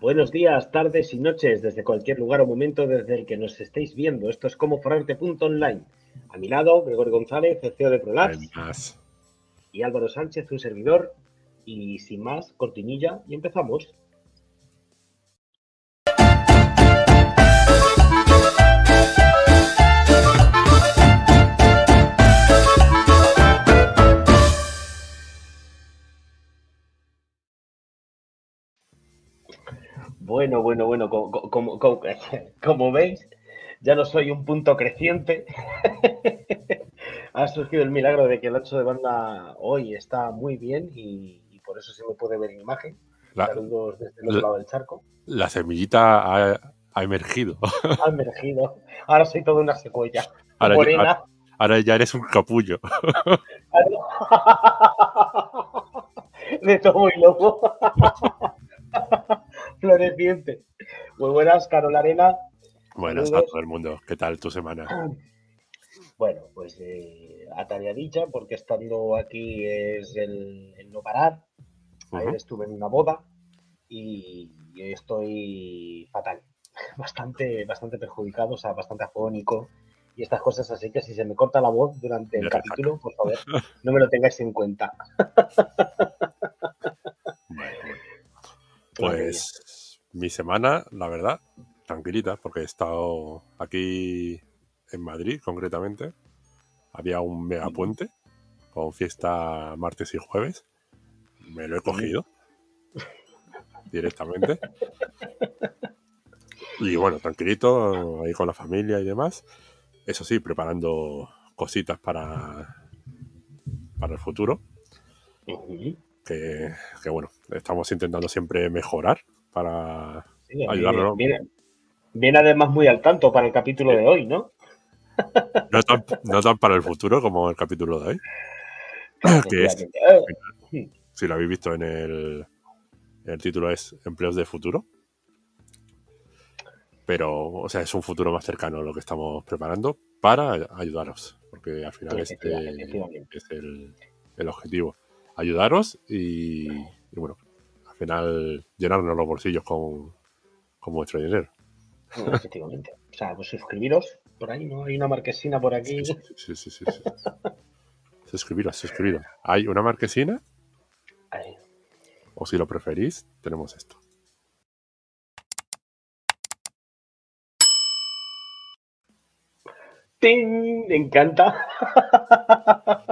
Buenos días, tardes y noches, desde cualquier lugar o momento desde el que nos estéis viendo. Esto es como forarte.online. A mi lado, Gregorio González, el CEO de ProLabs. Y Álvaro Sánchez, un servidor. Y sin más, cortinilla y empezamos. Bueno, bueno, bueno, como, como, veis, ya no soy un punto creciente. ha surgido el milagro de que el 8 de banda hoy está muy bien y, por eso se me puede ver en imagen. Saludos desde el otro lado del charco. La semillita ha, emergido. ha emergido. Ahora soy toda una secuella. Ahora, ahora, ya eres un capullo. de todo y loco floreciente. Muy buenas, Carol Arena. Buenas a todo el mundo. ¿Qué tal tu semana? Bueno, pues eh, atareadilla, porque estando aquí es el, no parar. Ayer estuve en una boda y, estoy fatal. Bastante, bastante perjudicado, o sea, bastante afónico y estas cosas, así que si se me corta la voz durante el capítulo, por favor, no me lo tengáis en cuenta. Pues mi semana, la verdad, tranquilita, porque he estado aquí en Madrid concretamente. Había un megapuente con fiesta martes y jueves. Me lo he cogido directamente. Y bueno, tranquilito, ahí con la familia y demás. Eso sí, preparando cositas para, para el futuro que, bueno, estamos intentando siempre mejorar para ayudarlo. Viene, además muy al tanto para el capítulo de hoy, ¿no? No tan, para el futuro como el capítulo de hoy. si lo habéis visto en el, el título es Empleos de Futuro. Pero, o sea, es un futuro más cercano lo que estamos preparando para ayudaros. Porque al final este es el, el objetivo ayudaros y, bueno, al final llenarnos los bolsillos con, vuestro dinero. efectivamente. O sea, pues suscribiros por ahí, ¿no? Hay una marquesina por aquí. Sí, sí, sí. sí, suscribiros, suscribiros. Hay una marquesina. Ahí. O si lo preferís, tenemos esto. ¡Ting! Me encanta.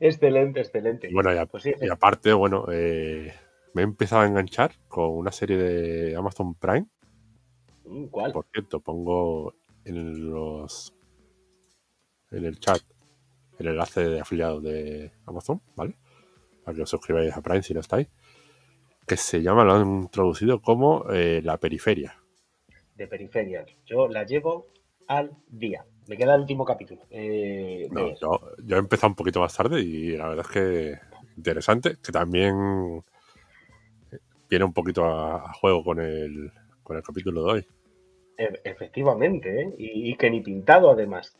excelente, excelente. Bueno, y, pues aparte, bueno, eh, me he empezado a enganchar con una serie de Amazon Prime. Mm, ¿Cuál? Por cierto, pongo en los en el chat el enlace de afiliado de Amazon, ¿vale? Para que os suscribáis a Prime si no estáis. Que se llama, lo han introducido como eh, la periferia. De periferia. Yo la llevo al día. Me queda el último capítulo. Eh, yo, he empezado un poquito más tarde y la verdad es que interesante, que también viene un poquito a, juego con el, con el capítulo de hoy. E, efectivamente, ¿eh? y, que ni pintado además.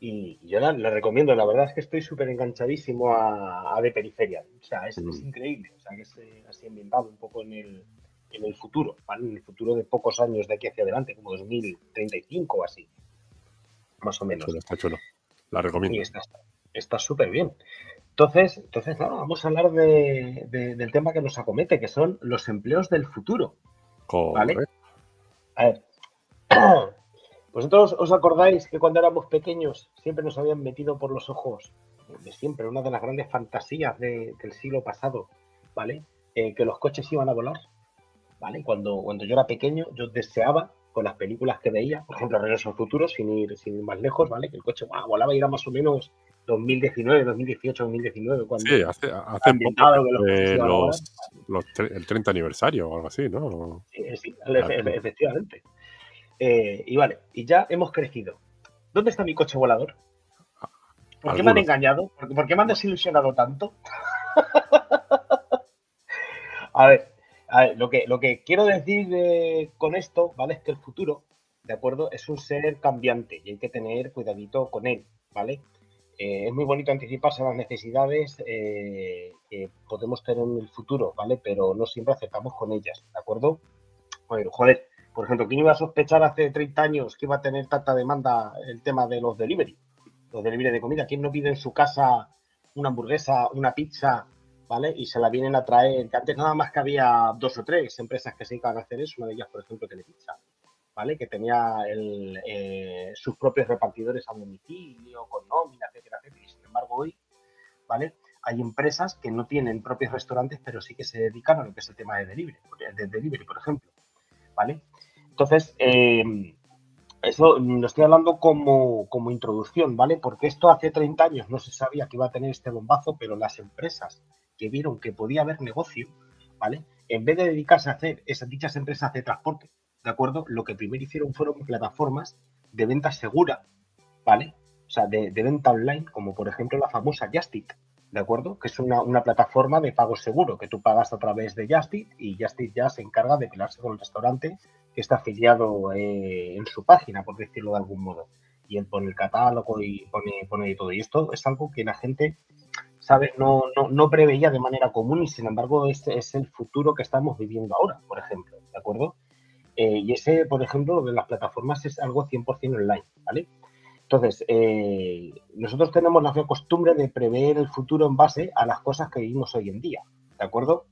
Y yo la, recomiendo, la verdad es que estoy súper enganchadísimo a, De Periferia. O sea, es, mm. increíble. O sea, que es eh, así ambientado un poco en el, en el futuro, ¿vale? En el futuro de pocos años de aquí hacia adelante, como 2035 o así más o menos. está chulo. La recomiendo. Y está súper bien. Entonces, entonces vamos a hablar del tema que nos acomete, que son los empleos del futuro. ¿Vale? A ver. ¿Vosotros os acordáis que cuando éramos pequeños siempre nos habían metido por los ojos, de siempre, una de las grandes fantasías del siglo pasado, ¿vale? Eh, que los coches iban a volar, ¿vale? Cuando, cuando yo era pequeño, yo deseaba con las películas que veía, por ejemplo, Regreso al Futuro, sin ir, sin ir más lejos, ¿vale? Que el coche volaba y era más o menos 2019, 2018, 2019. Cuando sí, hace, hace poco, los, los, el 30 aniversario o algo así, ¿no? Sí, sí efectivamente. Eh, y vale, y ya hemos crecido. ¿Dónde está mi coche volador? ¿Por qué me han engañado? ¿Por qué me han desilusionado tanto? a ver, lo, que, lo que quiero decir eh, con esto, ¿vale? Es que el futuro, ¿de acuerdo? Es un ser cambiante y hay que tener cuidadito con él, ¿vale? Eh, es muy bonito anticiparse a las necesidades eh, que podemos tener en el futuro, ¿vale? Pero no siempre aceptamos con ellas, ¿de acuerdo? joder, por ejemplo, ¿quién iba a sospechar hace 30 años que iba a tener tanta demanda el tema de los delivery? Los delivery de comida. ¿Quién no pide en su casa una hamburguesa, una pizza, ¿vale? Y se la vienen a traer, que antes nada más que había dos o tres empresas que se iban a hacer eso, una de ellas, por ejemplo, Telepizza, ¿vale? Que tenía eh, sus propios repartidores a domicilio, con nómina, etcétera, etcétera. Y sin embargo, hoy, ¿vale? Hay empresas que no tienen propios restaurantes, pero sí que se dedican a lo que es el tema de delivery, de delivery por ejemplo, ¿vale? Entonces, eh, eso lo estoy hablando como, como, introducción, ¿vale? Porque esto hace 30 años no se sabía que iba a tener este bombazo, pero las empresas que vieron que podía haber negocio, ¿vale? En vez de dedicarse a hacer esas dichas empresas de transporte, ¿de acuerdo? Lo que primero hicieron fueron plataformas de venta segura, ¿vale? O sea, de, venta online, como por ejemplo la famosa Justit, ¿de acuerdo? Que es una, plataforma de pago seguro que tú pagas a través de Justit y Justit ya se encarga de pelarse con el restaurante que está afiliado eh, en su página, por decirlo de algún modo. Y él pone el catálogo y pone, pone todo. Y esto es algo que la gente, ¿sabes? No, no, no preveía de manera común y sin embargo este es el futuro que estamos viviendo ahora, por ejemplo, ¿de acuerdo? Eh, y ese, por ejemplo, de las plataformas es algo 100% online, ¿vale? Entonces, eh, nosotros tenemos la costumbre de prever el futuro en base a las cosas que vivimos hoy en día, ¿de acuerdo?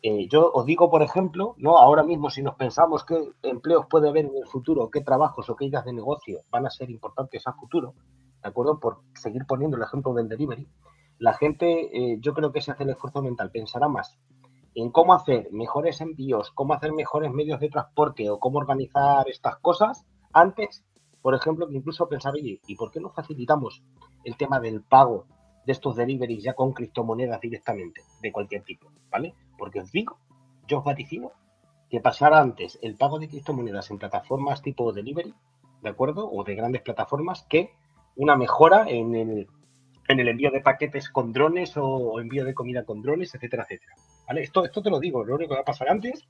Eh, yo os digo, por ejemplo, ¿no? ahora mismo si nos pensamos qué empleos puede haber en el futuro, qué trabajos o qué ideas de negocio van a ser importantes a futuro, ¿de acuerdo? Por seguir poniendo el ejemplo del delivery, la gente, eh, yo creo que se hace el esfuerzo mental, pensará más en cómo hacer mejores envíos, cómo hacer mejores medios de transporte o cómo organizar estas cosas antes, por ejemplo, que incluso pensar, oye, ¿y por qué no facilitamos el tema del pago de estos deliveries ya con criptomonedas directamente, de cualquier tipo, ¿vale? Porque os digo, yo os vaticino que pasar antes el pago de criptomonedas en plataformas tipo delivery, ¿de acuerdo? O de grandes plataformas, que una mejora en el, en el envío de paquetes con drones o, envío de comida con drones, etcétera, etcétera. ¿Vale? Esto, esto te lo digo, lo único que va a pasar antes,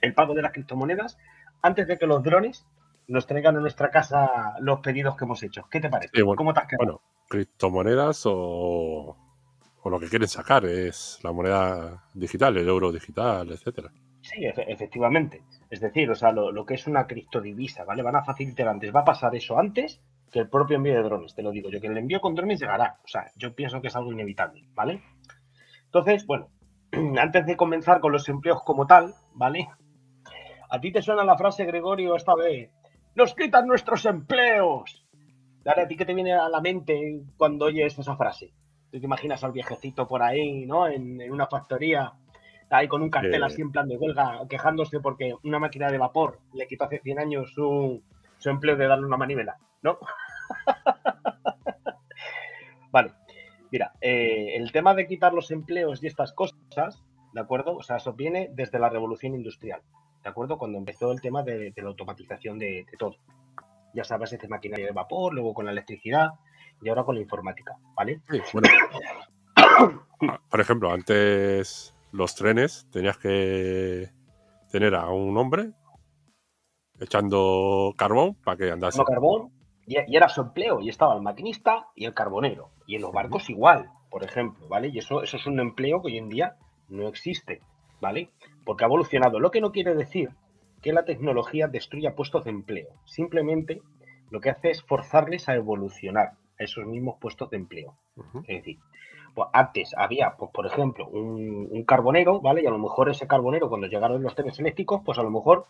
el pago de las criptomonedas, antes de que los drones nos traigan a nuestra casa los pedidos que hemos hecho. ¿Qué te parece? ¿Cómo te has quedado? Bueno, criptomonedas o o lo que quieren sacar es la moneda digital, el euro digital, etcétera. Sí, efectivamente. Es decir, o sea, lo, que es una criptodivisa, ¿vale? Van a facilitar antes, va a pasar eso antes que el propio envío de drones, te lo digo yo, que el envío con drones llegará. O sea, yo pienso que es algo inevitable, ¿vale? Entonces, bueno, antes de comenzar con los empleos como tal, ¿vale? ¿A ti te suena la frase, Gregorio, esta vez? ¡Nos quitan nuestros empleos! Dale, ¿a ti qué te viene a la mente cuando oyes esa frase? te imaginas al viejecito por ahí, ¿no? En, una factoría, ahí con un cartel así en plan de huelga, quejándose porque una máquina de vapor le quitó hace 100 años su, empleo de darle una manivela, ¿no? vale. Mira, eh, el tema de quitar los empleos y estas cosas, ¿de acuerdo? O sea, eso viene desde la revolución industrial, ¿de acuerdo? Cuando empezó el tema de, la automatización de, de, todo. Ya sabes, este maquinaria de vapor, luego con la electricidad, y ahora con la informática, ¿vale? bueno. Por ejemplo, antes los trenes tenías que tener a un hombre echando carbón para que andase. carbón y, era su empleo, y estaba el maquinista y el carbonero. Y en los barcos igual, por ejemplo, ¿vale? Y eso, eso es un empleo que hoy en día no existe, ¿vale? Porque ha evolucionado. Lo que no quiere decir que la tecnología destruya puestos de empleo. Simplemente lo que hace es forzarles a evolucionar esos mismos puestos de empleo. Es decir, pues antes había, pues, por ejemplo, un, carbonero, ¿vale? Y a lo mejor ese carbonero, cuando llegaron los trenes eléctricos, pues a lo mejor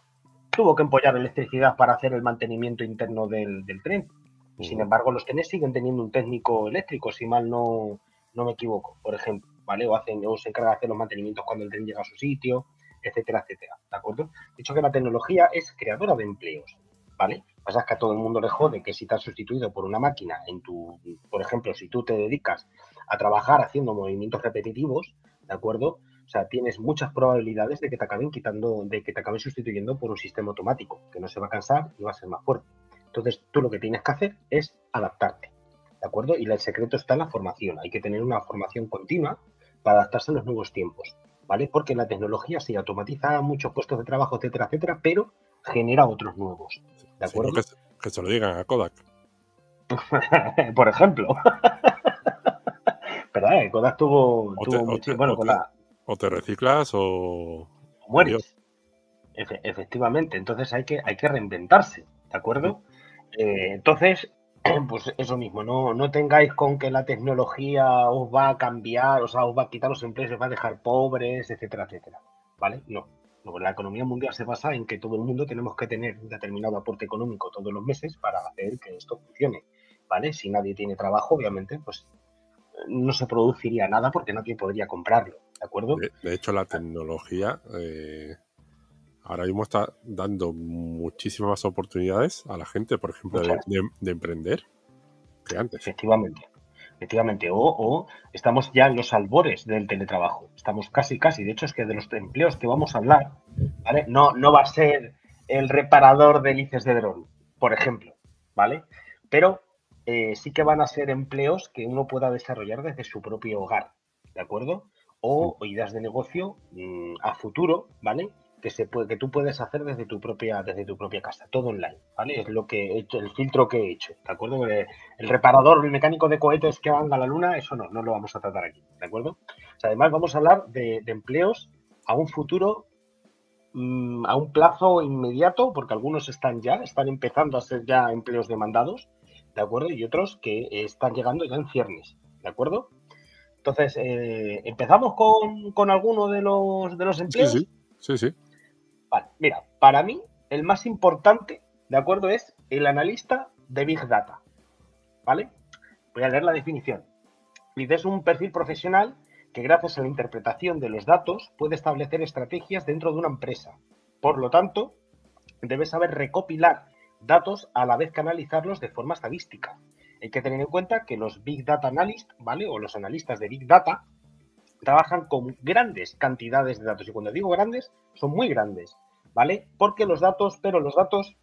tuvo que empollar electricidad para hacer el mantenimiento interno del, tren. Sin embargo, los trenes siguen teniendo un técnico eléctrico, si mal no, no me equivoco, por ejemplo, ¿vale? O, hacen, o se encarga de hacer los mantenimientos cuando el tren llega a su sitio, etcétera, etcétera, ¿de acuerdo? Dicho que la tecnología es creadora de empleos, ¿vale? pasa es que a todo el mundo le jode que si te has sustituido por una máquina en tu, por ejemplo, si tú te dedicas a trabajar haciendo movimientos repetitivos, ¿de acuerdo? O sea, tienes muchas probabilidades de que te acaben quitando, de que te acaben sustituyendo por un sistema automático, que no se va a cansar y va a ser más fuerte. Entonces, tú lo que tienes que hacer es adaptarte, ¿de acuerdo? Y el secreto está en la formación. Hay que tener una formación continua para adaptarse a los nuevos tiempos, ¿vale? Porque la tecnología sí automatiza muchos puestos de trabajo, etcétera, etcétera, pero genera otros nuevos. ¿De acuerdo? que, se lo digan a Kodak. Por ejemplo. Pero eh, Kodak tuvo, mucho. bueno, o te reciclas o. Mueres. efectivamente, entonces hay que, hay que reinventarse, ¿de acuerdo? Eh, entonces, pues eso mismo, no, no tengáis con que la tecnología os va a cambiar, o sea, os va a quitar los empleos, os va a dejar pobres, etcétera, etcétera. ¿Vale? No. la economía mundial se basa en que todo el mundo tenemos que tener un determinado aporte económico todos los meses para hacer que esto funcione. ¿Vale? Si nadie tiene trabajo, obviamente, pues no se produciría nada porque nadie podría comprarlo. ¿De acuerdo? De, hecho, la tecnología eh, ahora mismo está dando muchísimas oportunidades a la gente, por ejemplo, de, emprender que antes. Efectivamente. Efectivamente, o, estamos ya en los albores del teletrabajo. Estamos casi, casi. De hecho, es que de los empleos que vamos a hablar, ¿vale? No, no va a ser el reparador de hélices de dron, por ejemplo, ¿vale? Pero eh, sí que van a ser empleos que uno pueda desarrollar desde su propio hogar, ¿de acuerdo? O, ideas de negocio mm, a futuro, ¿vale? que, se puede, que tú puedes hacer desde tu propia desde tu propia casa, todo online, ¿vale? Es lo que he hecho, el filtro que he hecho, ¿de acuerdo? El, reparador, el mecánico de cohetes que van a la luna, eso no, no lo vamos a tratar aquí, ¿de acuerdo? además vamos a hablar de, empleos a un futuro, mm, a un plazo inmediato, porque algunos están ya, están empezando a ser ya empleos demandados, ¿de acuerdo? Y otros que están llegando ya en ciernes, ¿de acuerdo? Entonces, eh, ¿empezamos con, con, alguno de los, de los empleos? Sí, sí, sí, sí mira, para mí el más importante, ¿de acuerdo? Es el analista de Big Data, ¿vale? Voy a leer la definición. Dice, es un perfil profesional que gracias a la interpretación de los datos puede establecer estrategias dentro de una empresa. Por lo tanto, debe saber recopilar datos a la vez que analizarlos de forma estadística. Hay que tener en cuenta que los Big Data Analysts, ¿vale? O los analistas de Big Data trabajan con grandes cantidades de datos. Y cuando digo grandes, son muy grandes. ¿vale? Porque los datos, pero los datos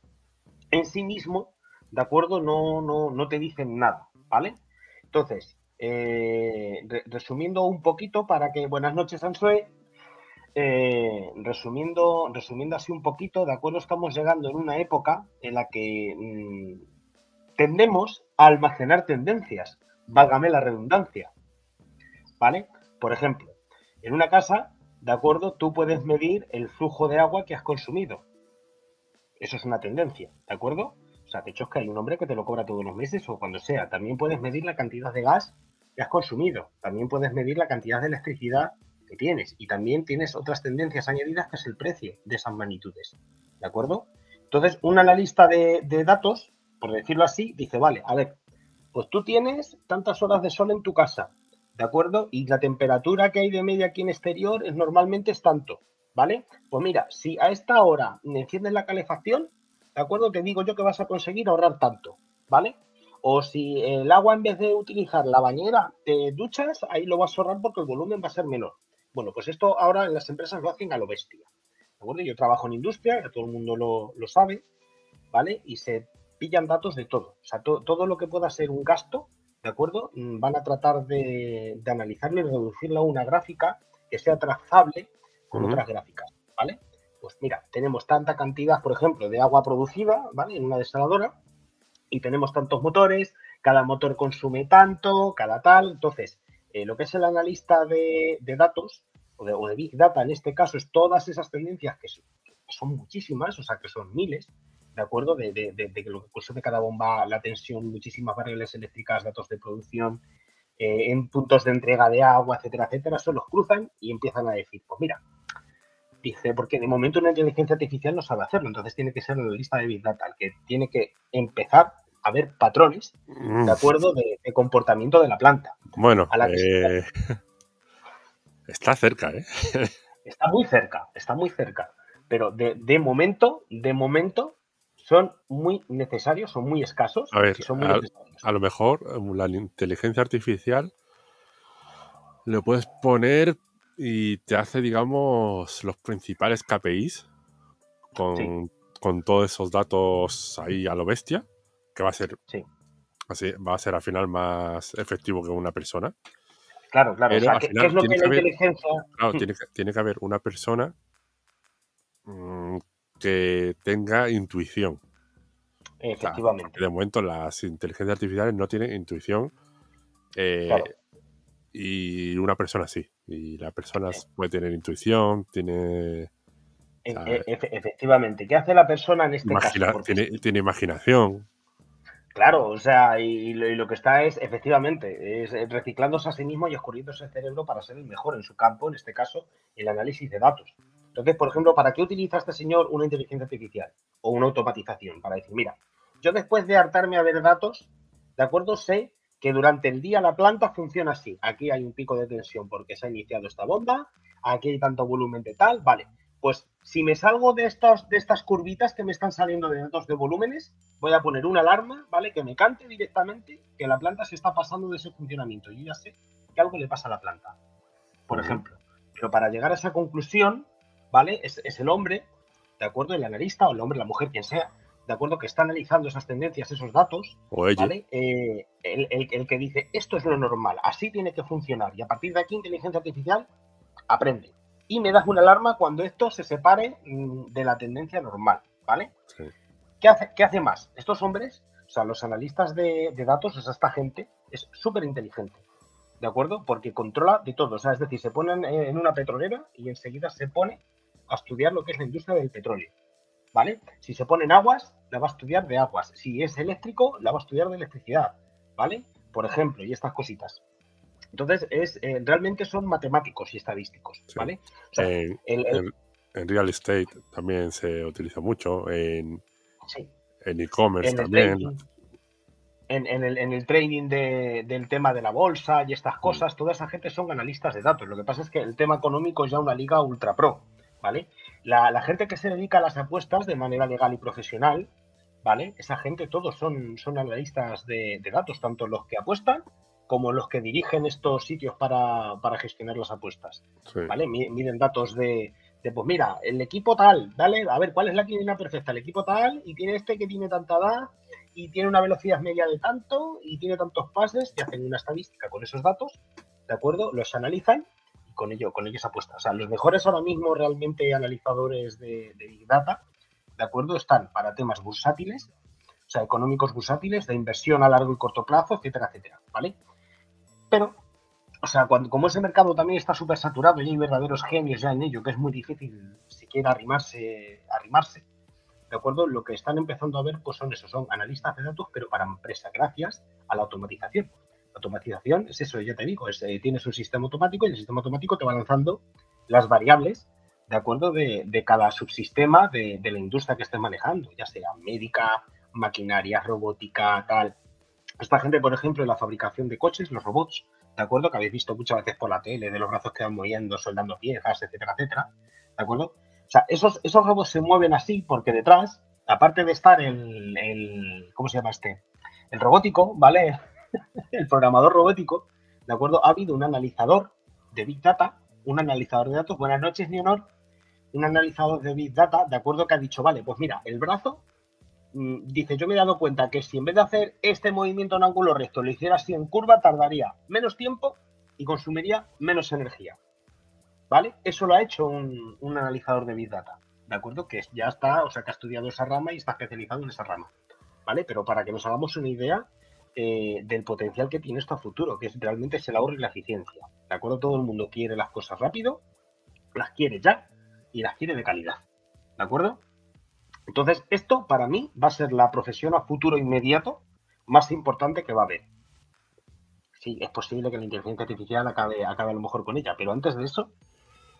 en sí mismo, ¿de acuerdo? No, no, no te dicen nada, ¿vale? Entonces, eh, resumiendo un poquito para que, buenas noches, Ansue, eh, resumiendo, resumiendo así un poquito, ¿de acuerdo? Estamos llegando en una época en la que mm, tendemos a almacenar tendencias, válgame la redundancia, ¿vale? Por ejemplo, en una casa ¿de acuerdo? Tú puedes medir el flujo de agua que has consumido. Eso es una tendencia, ¿de acuerdo? O sea, es que hay un hombre que te lo cobra todos los meses o cuando sea. También puedes medir la cantidad de gas que has consumido. También puedes medir la cantidad de electricidad que tienes. Y también tienes otras tendencias añadidas que es el precio de esas magnitudes. ¿De acuerdo? Entonces, un analista de, de datos, por decirlo así, dice, vale, a ver, pues tú tienes tantas horas de sol en tu casa, ¿de acuerdo? Y la temperatura que hay de media aquí en exterior es normalmente es tanto, ¿vale? Pues mira, si a esta hora enciendes la calefacción, ¿de acuerdo? Te digo yo que vas a conseguir ahorrar tanto, ¿vale? O si el agua en vez de utilizar la bañera te duchas, ahí lo vas a ahorrar porque el volumen va a ser menor. Bueno, pues esto ahora en las empresas lo hacen a lo bestia. ¿De acuerdo? Yo trabajo en industria, todo el mundo lo, lo sabe, ¿vale? Y se pillan datos de todo. O sea, todo lo que pueda ser un gasto, ¿de acuerdo? Mm, van a tratar de, analizarlo y reducirlo a una gráfica que sea trazable con otras gráficas, ¿vale? Pues mira, tenemos tanta cantidad, por ejemplo, de agua producida, ¿vale? En una desaladora y tenemos tantos motores, cada motor consume tanto, cada tal. Entonces, eh, lo que es el analista de, datos o de, Big Data en este caso es todas esas tendencias que son muchísimas, o sea, que son miles, ¿de acuerdo? De, de, de, lo que consume cada bomba, la tensión, muchísimas variables eléctricas, datos de producción, eh, en puntos de entrega de agua, etcétera, etcétera, eso los cruzan y empiezan a decir, pues mira, dice, porque de momento una inteligencia artificial no sabe hacerlo, entonces tiene que ser la lista de Big Data, el que tiene que empezar a ver patrones, ¿de mm. acuerdo?, de, comportamiento de la planta. Bueno, eh, está cerca, ¿eh? está muy cerca, está muy cerca. Pero de, de momento, de momento, son muy necesarios, son muy escasos. A ver, son a, lo mejor um, la inteligencia artificial lo puedes poner y te hace, digamos, los principales KPIs con, todos esos datos ahí a lo bestia, que va a ser así, va a ser al final más efectivo que una persona. Claro, claro. ¿qué, es lo que la inteligencia? claro, tiene, tiene que haber una persona mm, que tenga intuición. Efectivamente. de momento las inteligencias artificiales no tienen intuición eh, y una persona sí. Y la persona puede tener intuición, tiene E, efectivamente. ¿Qué hace la persona en este caso? Tiene, imaginación. Claro, o sea, y, lo, que está es, efectivamente, es reciclándose a sí mismo y escurriéndose el cerebro para ser el mejor en su campo, en este caso, el análisis de datos. Entonces, por ejemplo, ¿para qué utiliza este señor una inteligencia artificial o una automatización? Para decir, mira, yo después de hartarme a ver datos, ¿de acuerdo? Sé que durante el día la planta funciona así. Aquí hay un pico de tensión porque se ha iniciado esta bomba, aquí hay tanto volumen de tal, vale. Pues si me salgo de, estos, de estas curvitas que me están saliendo de datos de volúmenes, voy a poner una alarma, ¿vale? Que me cante directamente que la planta se está pasando de ese funcionamiento. Yo ya sé que algo le pasa a la planta, por ejemplo. Pero para llegar a esa conclusión, ¿vale? Es, el hombre, ¿de acuerdo? El analista o el hombre, la mujer, quien sea, ¿de acuerdo? Que está analizando esas tendencias, esos datos, ¿vale? Eh, el, el, que dice, esto es lo normal, así tiene que funcionar. Y a partir de aquí, inteligencia artificial aprende. Y me das una alarma cuando esto se separe mm, de la tendencia normal, ¿vale? ¿Qué, hace, ¿Qué hace más? Estos hombres, o sea, los analistas de, de datos, o sea, esta gente, es súper inteligente. ¿de acuerdo? Porque controla de todo, o sea, es decir, se ponen en una petrolera y enseguida se pone a estudiar lo que es la industria del petróleo, ¿vale? Si se pone en aguas, la va a estudiar de aguas, si es eléctrico, la va a estudiar de electricidad, ¿vale? Por ejemplo, y estas cositas. Entonces, es, eh, realmente son matemáticos y estadísticos, ¿vale? en, real estate también se utiliza mucho, en e-commerce también en, el, trading del tema de la bolsa y estas mm. cosas, toda esa gente son analistas de datos. Lo que pasa es que el tema económico es ya una liga ultra pro, ¿vale? La, gente que se dedica a las apuestas de manera legal y profesional, ¿vale? Esa gente, todos son, son analistas de, datos, tanto los que apuestan como los que dirigen estos sitios para, gestionar las apuestas, ¿vale? Miden datos de, de, pues mira, el equipo tal, dale, a ver, ¿cuál es la línea perfecta? El equipo tal y tiene este que tiene tanta edad y tiene una velocidad media de tanto y tiene tantos pases y hacen una estadística con esos datos, ¿de acuerdo? Los analizan con ello, con ellos apuestan. O sea, los mejores ahora mismo realmente analizadores de, Big Data, ¿de acuerdo? Están para temas bursátiles, o sea, económicos bursátiles, de inversión a largo y corto plazo, etcétera, etcétera, ¿vale? Pero, o sea, cuando, como ese mercado también está súper saturado y hay verdaderos genios ya en ello, que es muy difícil siquiera arrimarse, arrimarse ¿de acuerdo? Lo que están empezando a ver pues son eso, son analistas de datos, pero para empresas, gracias a la automatización. Automatización es eso, ya te digo, es, eh, tienes un sistema automático y el sistema automático te va lanzando las variables, ¿de acuerdo? De, cada subsistema de, la industria que estés manejando, ya sea médica, maquinaria, robótica, tal. Esta gente, por ejemplo, en la fabricación de coches, los robots, ¿de acuerdo? Que habéis visto muchas veces por la tele, de los brazos que van moviendo, soldando piezas, etcétera, etcétera, ¿de acuerdo? O sea, esos, esos robots se mueven así porque detrás, aparte de estar el, ¿cómo se llama este? El robótico, ¿vale? El programador robótico, ¿de acuerdo? Ha habido un analizador de Big Data, un analizador de datos. Buenas noches, Leonor. Un analizador de Big Data, ¿de acuerdo? Que ha dicho, vale, pues mira, el brazo, mm, dice, yo me he dado cuenta que si en vez de hacer este movimiento en ángulo recto, lo hiciera así en curva, tardaría menos tiempo y consumiría menos energía. ¿vale? Eso lo ha hecho un, analizador de Big Data, ¿de acuerdo? Que ya está, o sea, que ha estudiado esa rama y está especializado en esa rama, ¿vale? Pero para que nos hagamos una idea eh, del potencial que tiene esto a futuro, que es, realmente es el ahorro y la eficiencia, ¿de acuerdo? Todo el mundo quiere las cosas rápido, las quiere ya y las quiere de calidad, ¿de acuerdo? Entonces, esto para mí va a ser la profesión a futuro inmediato más importante que va a haber. Sí, es posible que la inteligencia artificial acabe, acabe a lo mejor con ella, pero antes de eso,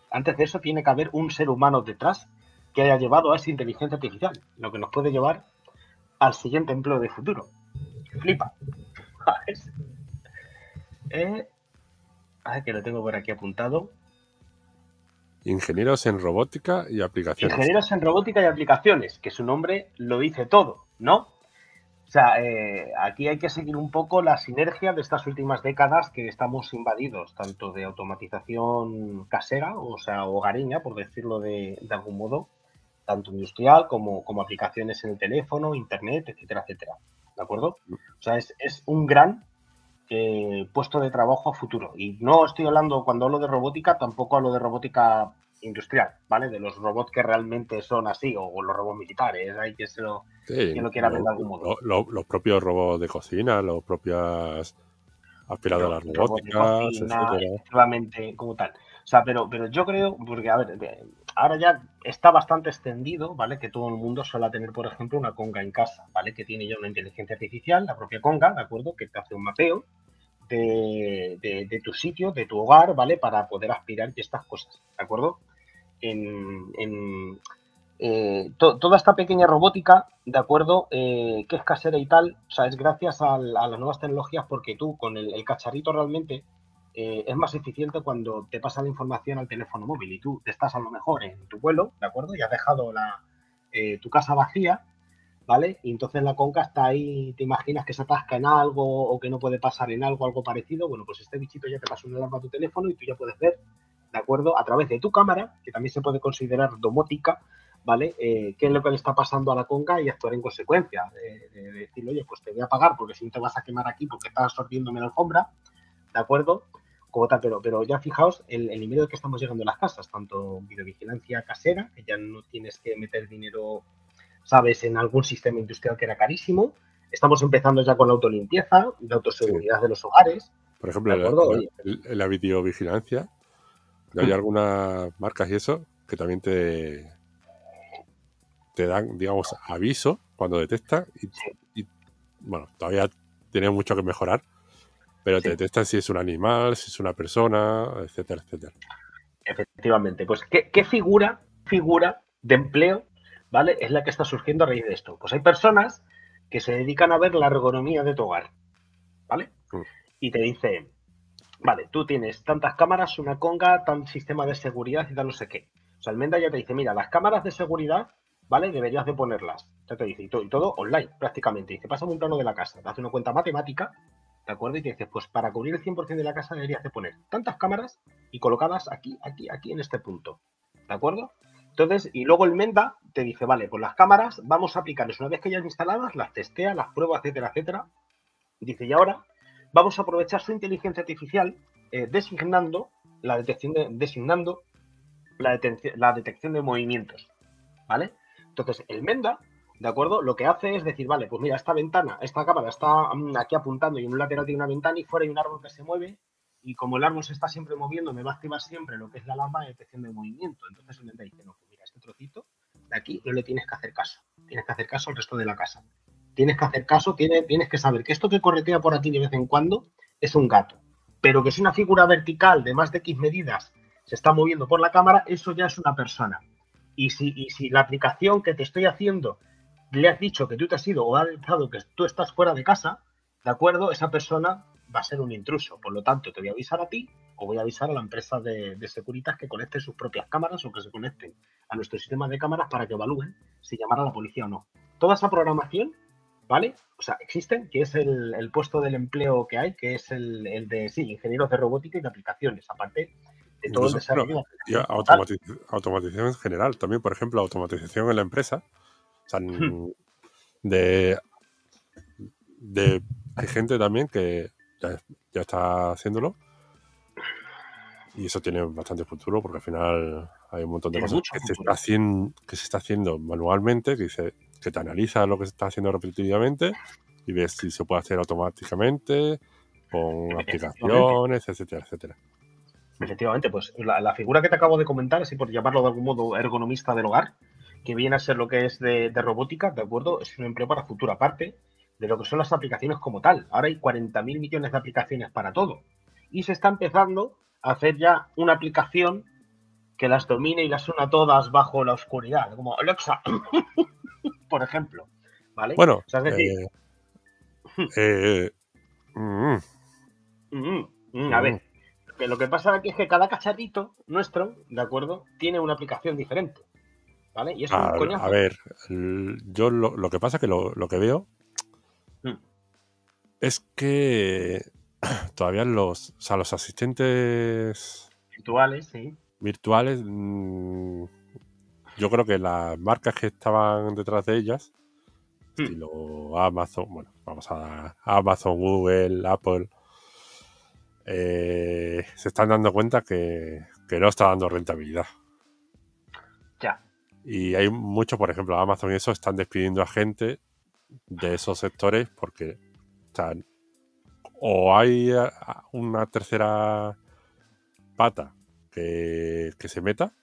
antes de eso tiene que haber un ser humano detrás que haya llevado a esa inteligencia artificial, lo que nos puede llevar al siguiente empleo de futuro. Flipa. eh, que lo tengo por aquí apuntado. Ingenieros en robótica y aplicaciones. Ingenieros en robótica y aplicaciones, que su nombre lo dice todo, ¿no? O sea, eh, aquí hay que seguir un poco la sinergia de estas últimas décadas que estamos invadidos, tanto de automatización casera, o sea, hogareña, por decirlo de, algún modo, tanto industrial como, como, aplicaciones en el teléfono, internet, etcétera, etcétera. ¿De acuerdo? O sea, es, es un gran eh, puesto de trabajo a futuro. Y no estoy hablando, cuando hablo de robótica, tampoco hablo de robótica industrial, ¿vale? De los robots que realmente son así, o, los robots militares, hay que se lo, quiera ver de algún modo. los propios robots de cocina, los propios aspiradoras robóticas, efectivamente, como tal. O sea, pero, pero yo creo, porque a ver, ahora ya está bastante extendido, ¿vale? Que todo el mundo suele tener, por ejemplo, una conga en casa, ¿vale? Que tiene ya una inteligencia artificial, la propia conga, ¿de acuerdo? Que te hace un mapeo de, tu sitio, de tu hogar, ¿vale? Para poder aspirar y estas cosas, ¿de acuerdo? En, eh, toda esta pequeña robótica, ¿de acuerdo? Eh, que es casera y tal, o sea, es gracias a, las nuevas tecnologías porque tú con el cacharrito realmente eh, es más eficiente cuando te pasa la información al teléfono móvil y tú estás a lo mejor en tu vuelo, ¿de acuerdo? Y has dejado la, eh, tu casa vacía, ¿vale? Y entonces la conca está ahí, te imaginas que se atasca en algo o que no puede pasar en algo, algo parecido. Bueno, pues este bichito ya te pasa una alarma a tu teléfono y tú ya puedes ver, ¿de acuerdo? A través de tu cámara, que también se puede considerar domótica, ¿vale? Eh, ¿Qué es lo que le está pasando a la conca y actuar en consecuencia? De, decirle, oye, pues te voy a pagar porque si no te vas a quemar aquí porque estás sorbiéndome la alfombra, ¿de acuerdo? Como tal, pero, pero ya fijaos el, el nivel al que estamos llegando en las casas, tanto videovigilancia casera, que ya no tienes que meter dinero, sabes, en algún sistema industrial que era carísimo. Estamos empezando ya con la autolimpieza, la autoseguridad de los hogares. Por ejemplo, en la, videovigilancia, hay mm. algunas marcas y eso que también te, te dan, digamos, aviso cuando detecta y, y bueno, todavía tiene mucho que mejorar, pero te detectan si es un animal, si es una persona, etcétera, etcétera. Efectivamente. Pues, ¿qué, figura, figura de empleo, ¿vale? Es la que está surgiendo a raíz de esto. Pues hay personas que se dedican a ver la ergonomía de tu hogar, ¿vale? Mm. Y te dice, vale, tú tienes tantas cámaras, una conga, tan sistema de seguridad y tal no sé qué. O sea, Almenda ya te dice, mira, las cámaras de seguridad, ¿vale? Deberías de ponerlas. Ya te dice, y todo, y todo online, prácticamente. Dice, pasa un plano de la casa, te hace una cuenta matemática ¿de acuerdo? Y te dices, pues para cubrir el 100% de la casa deberías de poner tantas cámaras y colocadas aquí, aquí, aquí en este punto, ¿de acuerdo? Entonces, y luego el Menda te dice, vale, pues las cámaras vamos a aplicarles una vez que ya instaladas, las testea, las prueba, etcétera, etcétera. dice, y ahora vamos a aprovechar su inteligencia artificial eh, designando la detección de, designando la, la detección de movimientos, ¿vale? Entonces, el Menda ¿De acuerdo? Lo que hace es decir, vale, pues mira, esta ventana, esta cámara está mm, aquí apuntando y en un lateral tiene una ventana y fuera hay un árbol que se mueve y como el árbol se está siempre moviendo, me va a activar siempre lo que es la alarma de detección de movimiento. Entonces el mente dice, no, pues mira, este trocito de aquí no le tienes que hacer caso. Tienes que hacer caso al resto de la casa. Tienes que hacer caso, tienes, que saber que esto que corretea por aquí de vez en cuando es un gato. Pero que si una figura vertical de más de X medidas se está moviendo por la cámara, eso ya es una persona. Y y si la aplicación que te estoy haciendo le has dicho que tú te has ido o ha avisado que tú estás fuera de casa, ¿de acuerdo? Esa persona va a ser un intruso. Por lo tanto, te voy a avisar a ti o voy a avisar a la empresa de, de Securitas que conecte sus propias cámaras o que se conecten a nuestro sistema de cámaras para que evalúen si llamar a la policía o no. Toda esa programación, ¿vale? O sea, existen, que es el, puesto del empleo que hay, que es el, de, sí, ingenieros de robótica y de aplicaciones, aparte de todo el desarrollo. y automatización en general, también, por ejemplo, automatización en la empresa Hmm. de, de, hay gente también que ya, está haciéndolo y eso tiene bastante futuro porque al final hay un montón de cosas que se, está haciendo, que se está haciendo manualmente, que, dice, que te analiza lo que se está haciendo repetitivamente y ves si se puede hacer automáticamente con aplicaciones, etcétera, etcétera. Efectivamente, pues la, la, figura que te acabo de comentar, así por llamarlo de algún modo ergonomista del hogar, que viene a ser lo que es de, robótica, ¿de acuerdo? Es un empleo para futuro, aparte de lo que son las aplicaciones como tal. Ahora hay 40.000 millones de aplicaciones para todo. Y se está empezando a hacer ya una aplicación que las domine y las una todas bajo la oscuridad, como Alexa, por ejemplo. ¿Vale? Bueno, eh, eh, mm, mm, mm, a ver, lo que pasa aquí es que cada cacharrito nuestro, ¿de acuerdo? Tiene una aplicación diferente. ¿Vale? Y es a, A ver, yo lo, que pasa es que lo, que veo hmm. es que todavía los, o sea, los asistentes virtuales, sí. Virtuales, mm, yo creo que las marcas que estaban detrás de ellas, hmm. estilo Amazon, bueno, vamos a Amazon, Google, Apple, eh, se están dando cuenta que, que no está dando rentabilidad. Y hay muchos, por ejemplo, Amazon y eso están despidiendo a gente de esos sectores porque están, o hay una tercera pata que, se meta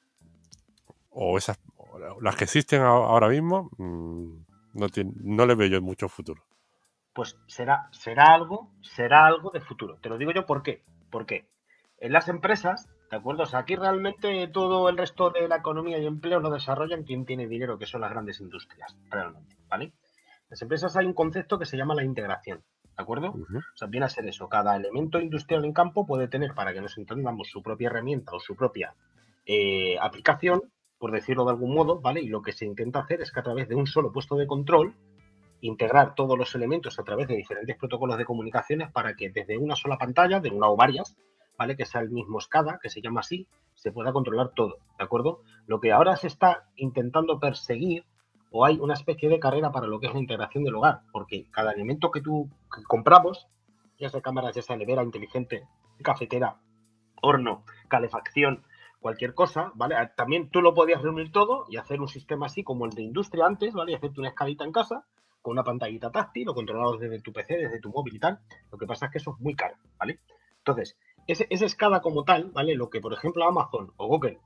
o esas, las que existen ahora mismo, mm, no, no le veo yo mucho futuro. Pues será, será algo, será algo de futuro. Te lo digo yo por qué. Porque en las empresas, ¿de acuerdo? O sea, aquí realmente todo el resto de la economía y empleo lo desarrollan quien tiene dinero, que son las grandes industrias, realmente, ¿vale? las empresas hay un concepto que se llama la integración, ¿de acuerdo? O sea, viene a ser eso. Cada elemento industrial en campo puede tener, para que nos entendamos, su propia herramienta o su propia eh, aplicación, por decirlo de algún modo, ¿vale? Y lo que se intenta hacer es que a través de un solo puesto de control, integrar todos los elementos a través de diferentes protocolos de comunicaciones para que desde una sola pantalla, de una o varias, ¿vale? Que sea el mismo SCADA, que se llama así, se pueda controlar todo, ¿de acuerdo? Lo que ahora se está intentando perseguir o hay una especie de carrera para lo que es la integración del hogar, porque cada elemento que tú compramos, ya sea cámaras, ya sea nevera inteligente, cafetera, horno, calefacción, cualquier cosa, ¿vale? Ah, también tú lo podías reunir todo y hacer un sistema así como el de industria antes, ¿vale? Y hacerte una escalita en casa con una pantallita táctil lo controlado desde tu PC, desde tu móvil y tal. Lo que pasa es que eso es muy caro, ¿vale? Entonces, ese, esa escala como tal, ¿vale? Lo que, por ejemplo, Amazon o Google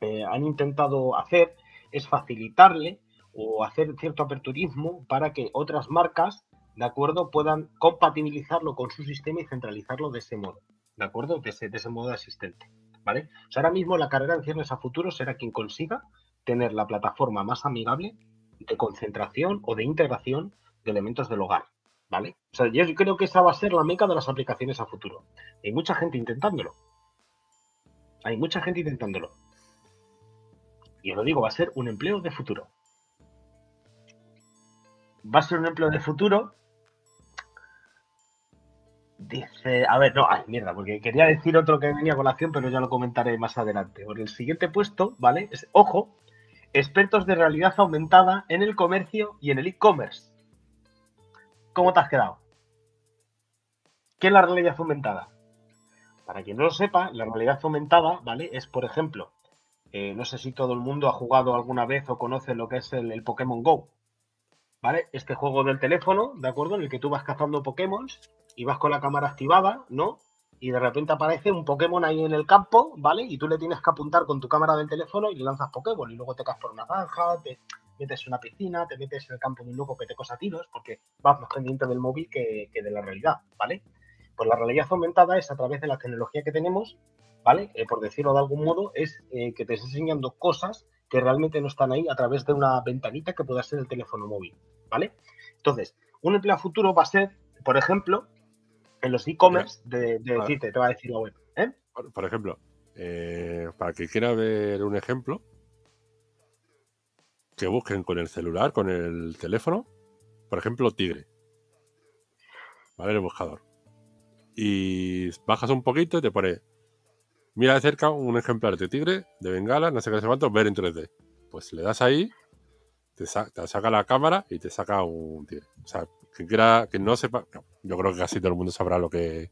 eh, han intentado hacer es facilitarle o hacer cierto aperturismo para que otras marcas, ¿de acuerdo?, puedan compatibilizarlo con su sistema y centralizarlo de ese modo, ¿de acuerdo?, de ese, de ese modo asistente, ¿vale? O ahora mismo la carrera en ciernes a futuro será quien consiga tener la plataforma más amigable de concentración o de integración de elementos del hogar, ¿vale? O sea, yo creo que esa va a ser la meca de las aplicaciones a futuro. Hay mucha gente intentándolo. Hay mucha gente intentándolo. Y os lo digo, va a ser un empleo de futuro va a ser un empleo de futuro. Dice, a ver, no, ay, mierda, porque quería decir otro que venía con la acción, pero ya lo comentaré más adelante. Por el siguiente puesto, ¿vale? Es, ojo, expertos de realidad aumentada en el comercio y en el e-commerce. ¿Cómo te has quedado? ¿Qué es la realidad aumentada? Para quien no lo sepa, la realidad aumentada, ¿vale? Es, por ejemplo, eh, no sé si todo el mundo ha jugado alguna vez o conoce lo que es el Pokémon Go. ¿vale? Este juego del teléfono, ¿de acuerdo? En el que tú vas cazando Pokémon y vas con la cámara activada, ¿no? Y de repente aparece un Pokémon ahí en el campo, ¿vale? Y tú le tienes que apuntar con tu cámara del teléfono y le lanzas Pokémon. Y luego te caes por una zanja, te metes en una piscina, te metes en el campo de un loco que te cosa tiros, porque vas más pendiente del móvil que, de la realidad, ¿vale? Pues la realidad aumentada es a través de la tecnología que tenemos, ¿vale? Eh, por decirlo de algún modo, es eh, que te estás enseñando cosas que realmente no están ahí a través de una ventanita que pueda ser el teléfono móvil, ¿vale? Entonces, un empleo futuro va a ser, por ejemplo, en los e-commerce de, decirte, te va a decir la web. ¿eh? Por, ejemplo, eh, para que quiera ver un ejemplo, que busquen con el celular, con el teléfono, por ejemplo, Tigre. ¿Vale? El buscador. Y bajas un poquito y te pone mira de cerca un ejemplar de tigre, de bengala, no sé qué, se cuánto, ver en 3D. Pues le das ahí, te, saca la cámara y te saca un tigre. O sea, que quiera, que no sepa, yo creo que casi todo el mundo sabrá lo que es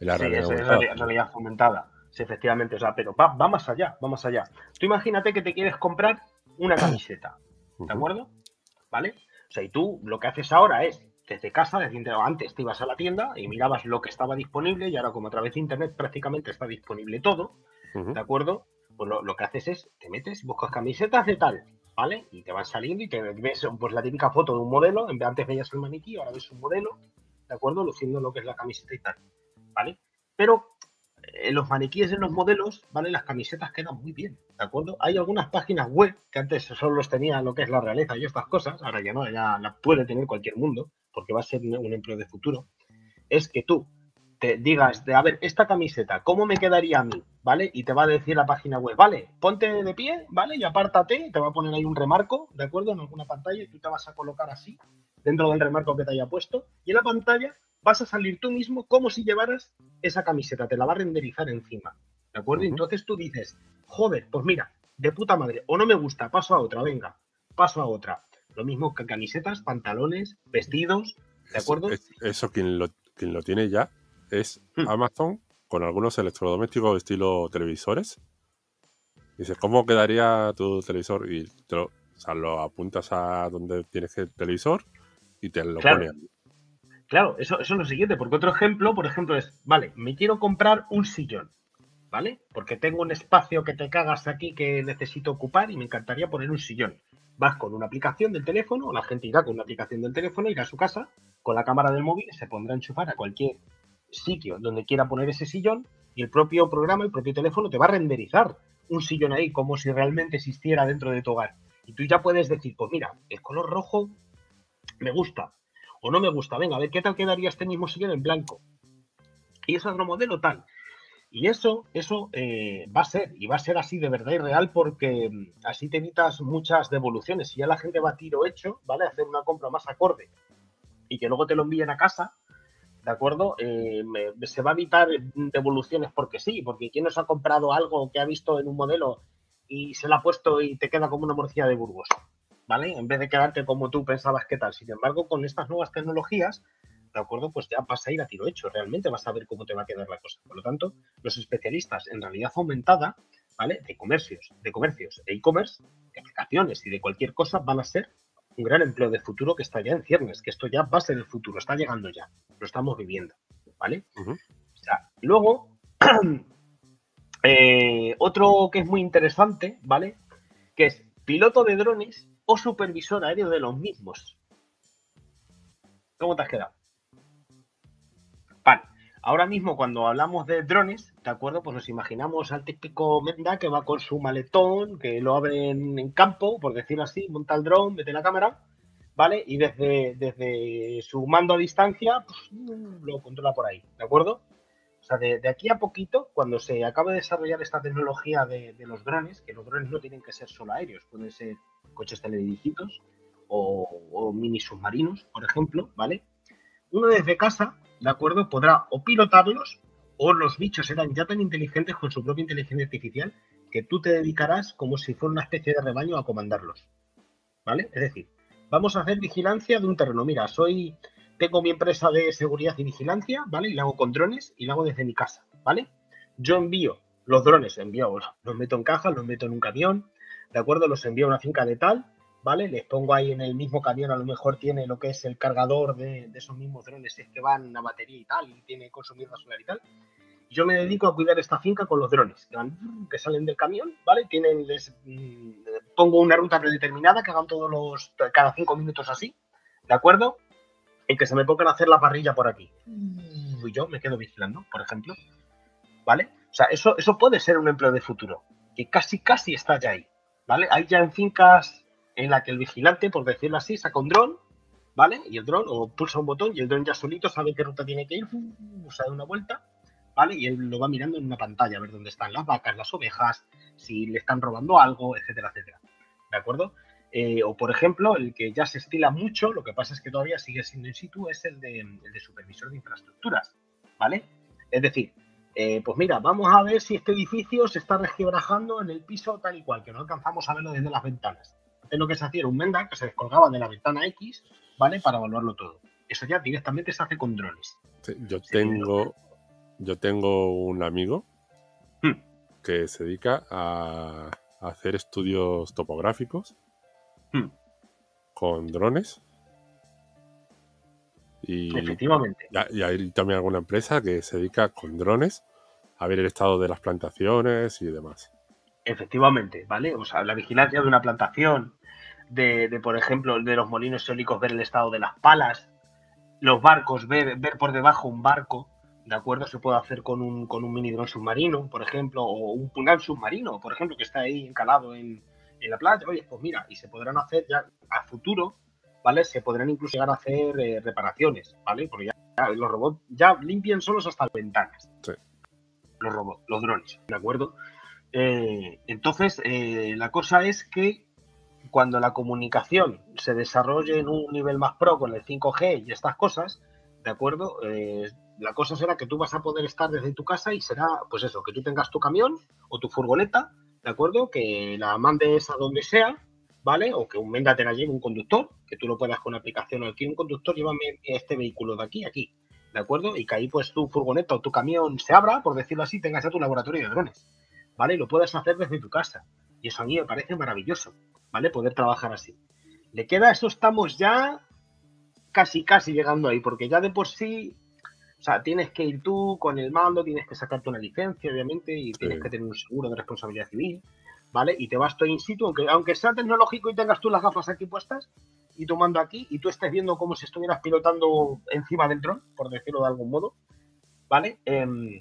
la realidad sí, es realidad aumentada. Sí, efectivamente, o sea, pero va, más allá, va más allá. Tú imagínate que te quieres comprar una camiseta, ¿de acuerdo? ¿Vale? O sea, y tú lo que haces ahora es desde casa, desde antes te ibas a la tienda y mirabas lo que estaba disponible y ahora como a través de internet prácticamente está disponible todo, ¿de acuerdo? Pues lo, que haces es, te metes, buscas camisetas de tal, ¿vale? Y te van saliendo y te ves pues la típica foto de un modelo, en vez de antes veías el maniquí, ahora ves un modelo, ¿de acuerdo? Luciendo lo que es la camiseta y tal, ¿vale? Pero los maniquíes, en los modelos, ¿vale? Las camisetas quedan muy bien, ¿de acuerdo? Hay algunas páginas web que antes solo los tenía lo que es la realeza y estas cosas, ahora ya no, ya las puede tener cualquier mundo, porque va a ser un empleo de futuro, es que tú te digas, de, a ver, esta camiseta, ¿cómo me quedaría a mí? ¿Vale? Y te va a decir la página web, vale, ponte de pie, ¿vale? Y apártate, te va a poner ahí un remarco, ¿de acuerdo? En alguna pantalla y tú te vas a colocar así, dentro del remarco que te haya puesto, y en la pantalla vas a salir tú mismo como si llevaras esa camiseta, te la va a renderizar encima, ¿de acuerdo? Y entonces tú dices, joder, pues mira, de puta madre, o no me gusta, paso a otra, venga, paso a otra. Lo mismo que camisetas, pantalones, vestidos, ¿de acuerdo? Eso, quien, lo, quien lo tiene ya es hmm. Amazon con algunos electrodomésticos estilo televisores. Dices, ¿cómo quedaría tu televisor? Y te lo, lo apuntas a donde tienes el televisor y te lo claro. pone Claro, eso, es lo siguiente, porque otro ejemplo, por ejemplo, es, vale, me quiero comprar un sillón, ¿vale? Porque tengo un espacio que te cagas aquí que necesito ocupar y me encantaría poner un sillón. Vas con una aplicación del teléfono, la gente irá con una aplicación del teléfono, irá a su casa con la cámara del móvil, se pondrá a enchufar a cualquier sitio donde quiera poner ese sillón y el propio programa, el propio teléfono te va a renderizar un sillón ahí como si realmente existiera dentro de tu hogar. Y tú ya puedes decir, pues mira, el color rojo me gusta o no me gusta. Venga, a ver qué tal quedaría este mismo sillón en blanco. Y es otro modelo tal. Y eso, eso eh, va a ser, y va a ser así de verdad y real porque mm, así te evitas muchas devoluciones. Si ya la gente va a tiro hecho, ¿vale? Hacer una compra más acorde y que luego te lo envíen a casa, ¿de acuerdo? Eh, se va a evitar devoluciones porque sí, porque quien nos ha comprado algo que ha visto en un modelo y se lo ha puesto y te queda como una morcilla de Burgos, ¿vale? En vez de quedarte como tú pensabas que tal. Sin embargo, con estas nuevas tecnologías, ¿de acuerdo? Pues ya vas a ir a tiro hecho, realmente vas a ver cómo te va a quedar la cosa. Por lo tanto, los especialistas en realidad aumentada, ¿vale? De comercios, de comercios e e-commerce, de aplicaciones y de cualquier cosa van a ser un gran empleo de futuro que está ya en ciernes, que esto ya va a ser el futuro, está llegando ya, lo estamos viviendo, ¿vale? luego, eh, otro que es muy interesante, ¿vale? Que es piloto de drones o supervisor aéreo de los mismos. ¿Cómo te has quedado? Vale, ahora mismo cuando hablamos de drones, ¿de acuerdo? Pues nos imaginamos al típico Menda que va con su maletón, que lo abre en, campo, por decirlo así, monta el dron, mete la cámara, ¿vale? Y desde, desde su mando a distancia, pues, lo controla por ahí, ¿de acuerdo? O sea, de, aquí a poquito, cuando se acabe de desarrollar esta tecnología de, los drones, que los drones no tienen que ser solo aéreos, pueden ser coches teledirigidos o, o mini submarinos, por ejemplo, ¿vale? Uno desde casa ¿de acuerdo? Podrá o pilotarlos o los bichos serán ya tan inteligentes con su propia inteligencia artificial que tú te dedicarás como si fuera una especie de rebaño a comandarlos. ¿Vale? Es decir, vamos a hacer vigilancia de un terreno. Mira, soy, tengo mi empresa de seguridad y vigilancia, ¿vale? Y la hago con drones y la hago desde mi casa, ¿vale? Yo envío los drones, envío, los meto en caja, los meto en un camión, ¿de acuerdo? Los envío a una finca de tal, ¿vale? Les pongo ahí en el mismo camión, a lo mejor tiene lo que es el cargador de, esos mismos drones es que van a batería y tal, y tiene consumir solar y tal. Yo me dedico a cuidar esta finca con los drones, que, van, que salen del camión, ¿vale? Tienen, les mm, pongo una ruta predeterminada que hagan todos los, cada cinco minutos así, ¿de acuerdo? Y que se me pongan a hacer la parrilla por aquí. Y yo me quedo vigilando, por ejemplo, ¿vale? O sea, eso, eso puede ser un empleo de futuro, que casi, casi está ya ahí, ¿vale? Hay ya en fincas en la que el vigilante, por decirlo así, saca un dron, ¿vale? Y el dron, o pulsa un botón y el dron ya solito sabe qué ruta tiene que ir, usa de una vuelta, ¿vale? Y él lo va mirando en una pantalla, a ver dónde están las vacas, las ovejas, si le están robando algo, etcétera, etcétera. ¿De acuerdo? Eh, o, por ejemplo, el que ya se estila mucho, lo que pasa es que todavía sigue siendo in situ, es el de, el de supervisor de infraestructuras, ¿vale? Es decir, eh, pues mira, vamos a ver si este edificio se está resquebrajando en el piso tal y cual, que no alcanzamos a verlo desde las ventanas lo que se hacía era un Menda que se descolgaba de la ventana X, ¿vale? Para evaluarlo todo. Eso ya directamente se hace con drones. yo tengo. Yo tengo un amigo hmm. que se dedica a, hacer estudios topográficos hmm. con drones. Y, Efectivamente. Y, hay también alguna empresa que se dedica con drones a ver el estado de las plantaciones y demás. Efectivamente, ¿vale? O sea, la vigilancia de una plantación, de, por ejemplo, de los molinos eólicos, ver el estado de las palas, los barcos, ver, ver por debajo un barco, ¿de acuerdo? Se puede hacer con un, con un mini dron submarino, por ejemplo, o un punal submarino, por ejemplo, que está ahí encalado en, en, la playa. Oye, pues mira, y se podrán hacer ya a futuro, ¿vale? Se podrán incluso llegar a hacer eh, reparaciones, ¿vale? Porque ya, los robots ya limpian solos hasta las ventanas. Sí. Los robots, los drones, ¿de acuerdo? Eh, entonces, eh, la cosa es que cuando la comunicación se desarrolle en un nivel más pro con el 5G y estas cosas, ¿de acuerdo? Eh, la cosa será que tú vas a poder estar desde tu casa y será, pues eso, que tú tengas tu camión o tu furgoneta, ¿de acuerdo? Que la mandes a donde sea, ¿vale? O que un Menda te la lleve un conductor, que tú lo puedas con aplicación aquí un conductor, llévame este vehículo de aquí a aquí, ¿de acuerdo? Y que ahí pues tu furgoneta o tu camión se abra, por decirlo así, tengas ya tu laboratorio de drones. ¿vale? Y lo puedes hacer desde tu casa. Y eso a mí me parece maravilloso, ¿vale? Poder trabajar así. Le queda, eso estamos ya casi, casi llegando ahí, porque ya de por sí sea, tienes que ir tú con el mando, tienes que sacarte una licencia, obviamente, y tienes que tener un seguro de responsabilidad civil, ¿vale? Y te vas todo in situ, aunque, aunque sea tecnológico y tengas tú las gafas aquí puestas y tu mando aquí, y tú estés viendo como si estuvieras pilotando encima del dron, por decirlo de algún modo, ¿vale? Em,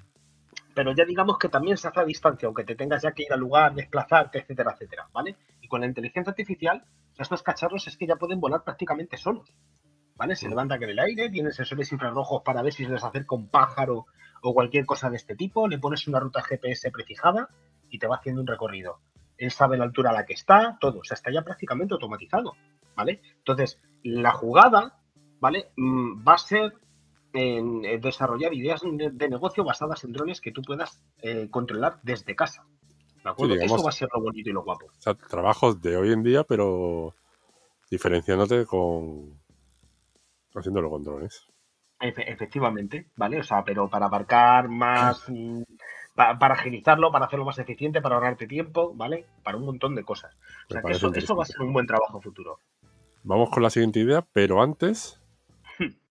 pero ya digamos que también se hace a distancia, aunque te tengas ya que ir al lugar, desplazarte, etcétera, etcétera, ¿vale? Y con la inteligencia artificial, estos cacharros es que ya pueden volar prácticamente solos. ¿Vale? Se levanta en el aire, tiene sensores infrarrojos para ver si se les acerca un pájaro o cualquier cosa de este tipo, le pones una ruta GPS prefijada y te va haciendo un recorrido. Él sabe la altura a la que está, todo, o sea, está ya prácticamente automatizado, ¿vale? Entonces, la jugada, ¿vale? Mm, va a ser en desarrollar ideas de negocio basadas en drones que tú puedas eh, controlar desde casa. ¿De acuerdo? Eso va a ser lo bonito y lo guapo. O sea, trabajos de hoy en día, pero diferenciándote con, haciéndolo con drones. efectivamente, ¿vale? O sea, pero para abarcar más, mm, para, agilizarlo, para hacerlo más eficiente, para ahorrarte tiempo, ¿vale? Para un montón de cosas. O sea, que eso, eso, va a ser un buen trabajo futuro. Vamos con la siguiente idea, pero antes...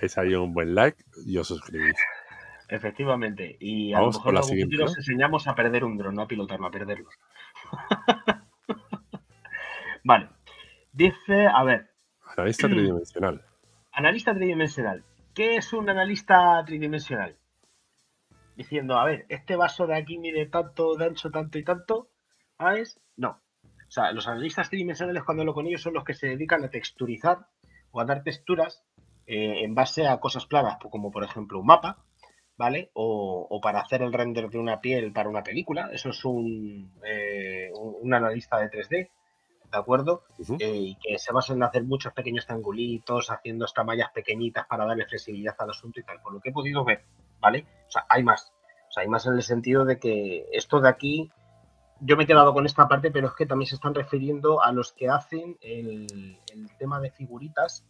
es ahí un buen like y os suscribís. Efectivamente. Y a lo mejor en algún os enseñamos a perder un dron, no a pilotarlo, a perderlo. Vale. Dice, a ver. Analista tridimensional. Analista tridimensional. ¿Qué es un analista tridimensional? Diciendo, a ver, este vaso de aquí mide tanto de ancho, tanto y tanto. ¿Sabes? No. O sea, los analistas tridimensionales, cuando lo con ellos, son los que se dedican a texturizar o a dar texturas eh, en base a cosas planas, como por ejemplo un mapa, ¿vale? O, para hacer el render de una piel para una película. Eso es un, eh, un analista de 3D. ¿De acuerdo? Eh, y que se basan en hacer muchos pequeños triangulitos, haciendo estas mallas pequeñitas para darle flexibilidad al asunto y tal, por lo que he podido ver, ¿vale? O sea, hay más. O sea, hay más en el sentido de que esto de aquí, yo me he quedado con esta parte, pero es que también se están refiriendo a los que hacen el, tema de figuritas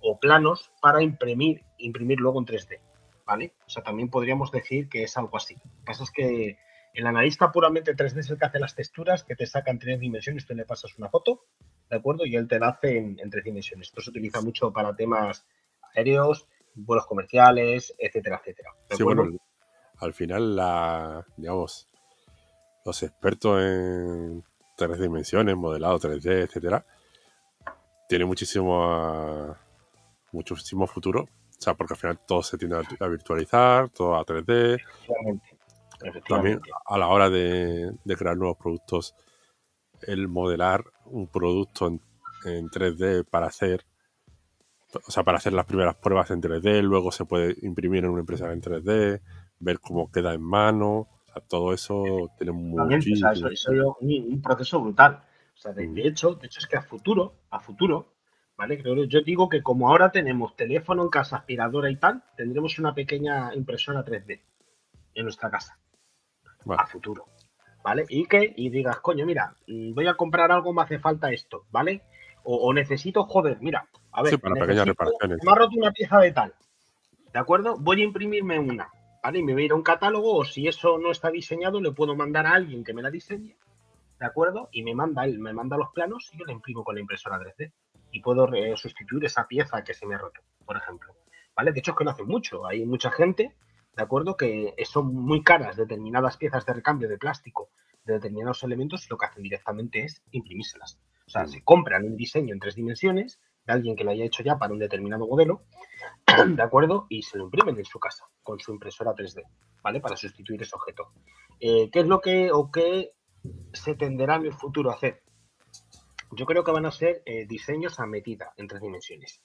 o planos para imprimir, imprimir luego en 3D, ¿vale? O sea, también podríamos decir que es algo así. Lo que pasa es que el analista puramente 3D es el que hace las texturas, que te saca en tres dimensiones, tú le pasas una foto, ¿de acuerdo? Y él te la hace en, tres dimensiones. Esto se utiliza mucho para temas aéreos, vuelos comerciales, etcétera, etcétera. Sí, bueno, al final, la, digamos, los expertos en tres dimensiones, modelado 3D, etcétera, tienen muchísimo, muchísimo futuro. O sea, porque al final todo se tiende a, virtualizar, todo a 3D. También a la hora de, crear nuevos productos, el modelar un producto en, 3D para hacer, o sea, para hacer las primeras pruebas en 3D, luego se puede imprimir en una impresora en 3D, ver cómo queda en mano, todo eso tiene muchísimo. eso, es un, proceso brutal. O sea, de, mm. hecho, de hecho es que a futuro, a futuro, ¿vale? Creo, yo digo que como ahora tenemos teléfono en casa, aspiradora y tal, tendremos una pequeña impresora 3D en nuestra casa a futuro. ¿Vale? Y que, y digas, coño, mira, mm, voy a comprar algo, me hace falta esto, ¿vale? O, necesito, joder, mira, a ver, para reparaciones. me ha roto una pieza de tal, ¿de acuerdo? Voy a imprimirme una, ¿vale? Y me voy a ir a un catálogo, o si eso no está diseñado, le puedo mandar a alguien que me la diseñe, ¿de acuerdo? Y me manda él, me manda los planos y yo la imprimo con la impresora 3D. Y puedo sustituir esa pieza que se me ha roto, por ejemplo. ¿Vale? De hecho, es que no hace mucho. Hay mucha gente ¿de acuerdo? Que son muy caras determinadas piezas de recambio de plástico de determinados elementos y lo que hacen directamente es imprimírselas. O sea, mm. se compran un diseño en tres dimensiones de alguien que lo haya hecho ya para un determinado modelo, ¿de acuerdo? Y se lo imprimen en su casa con su impresora 3D, ¿vale? Para sustituir ese objeto. Eh, ¿Qué es lo que o qué se tenderá en el futuro a hacer? Yo creo que van a ser eh, diseños a medida en tres dimensiones.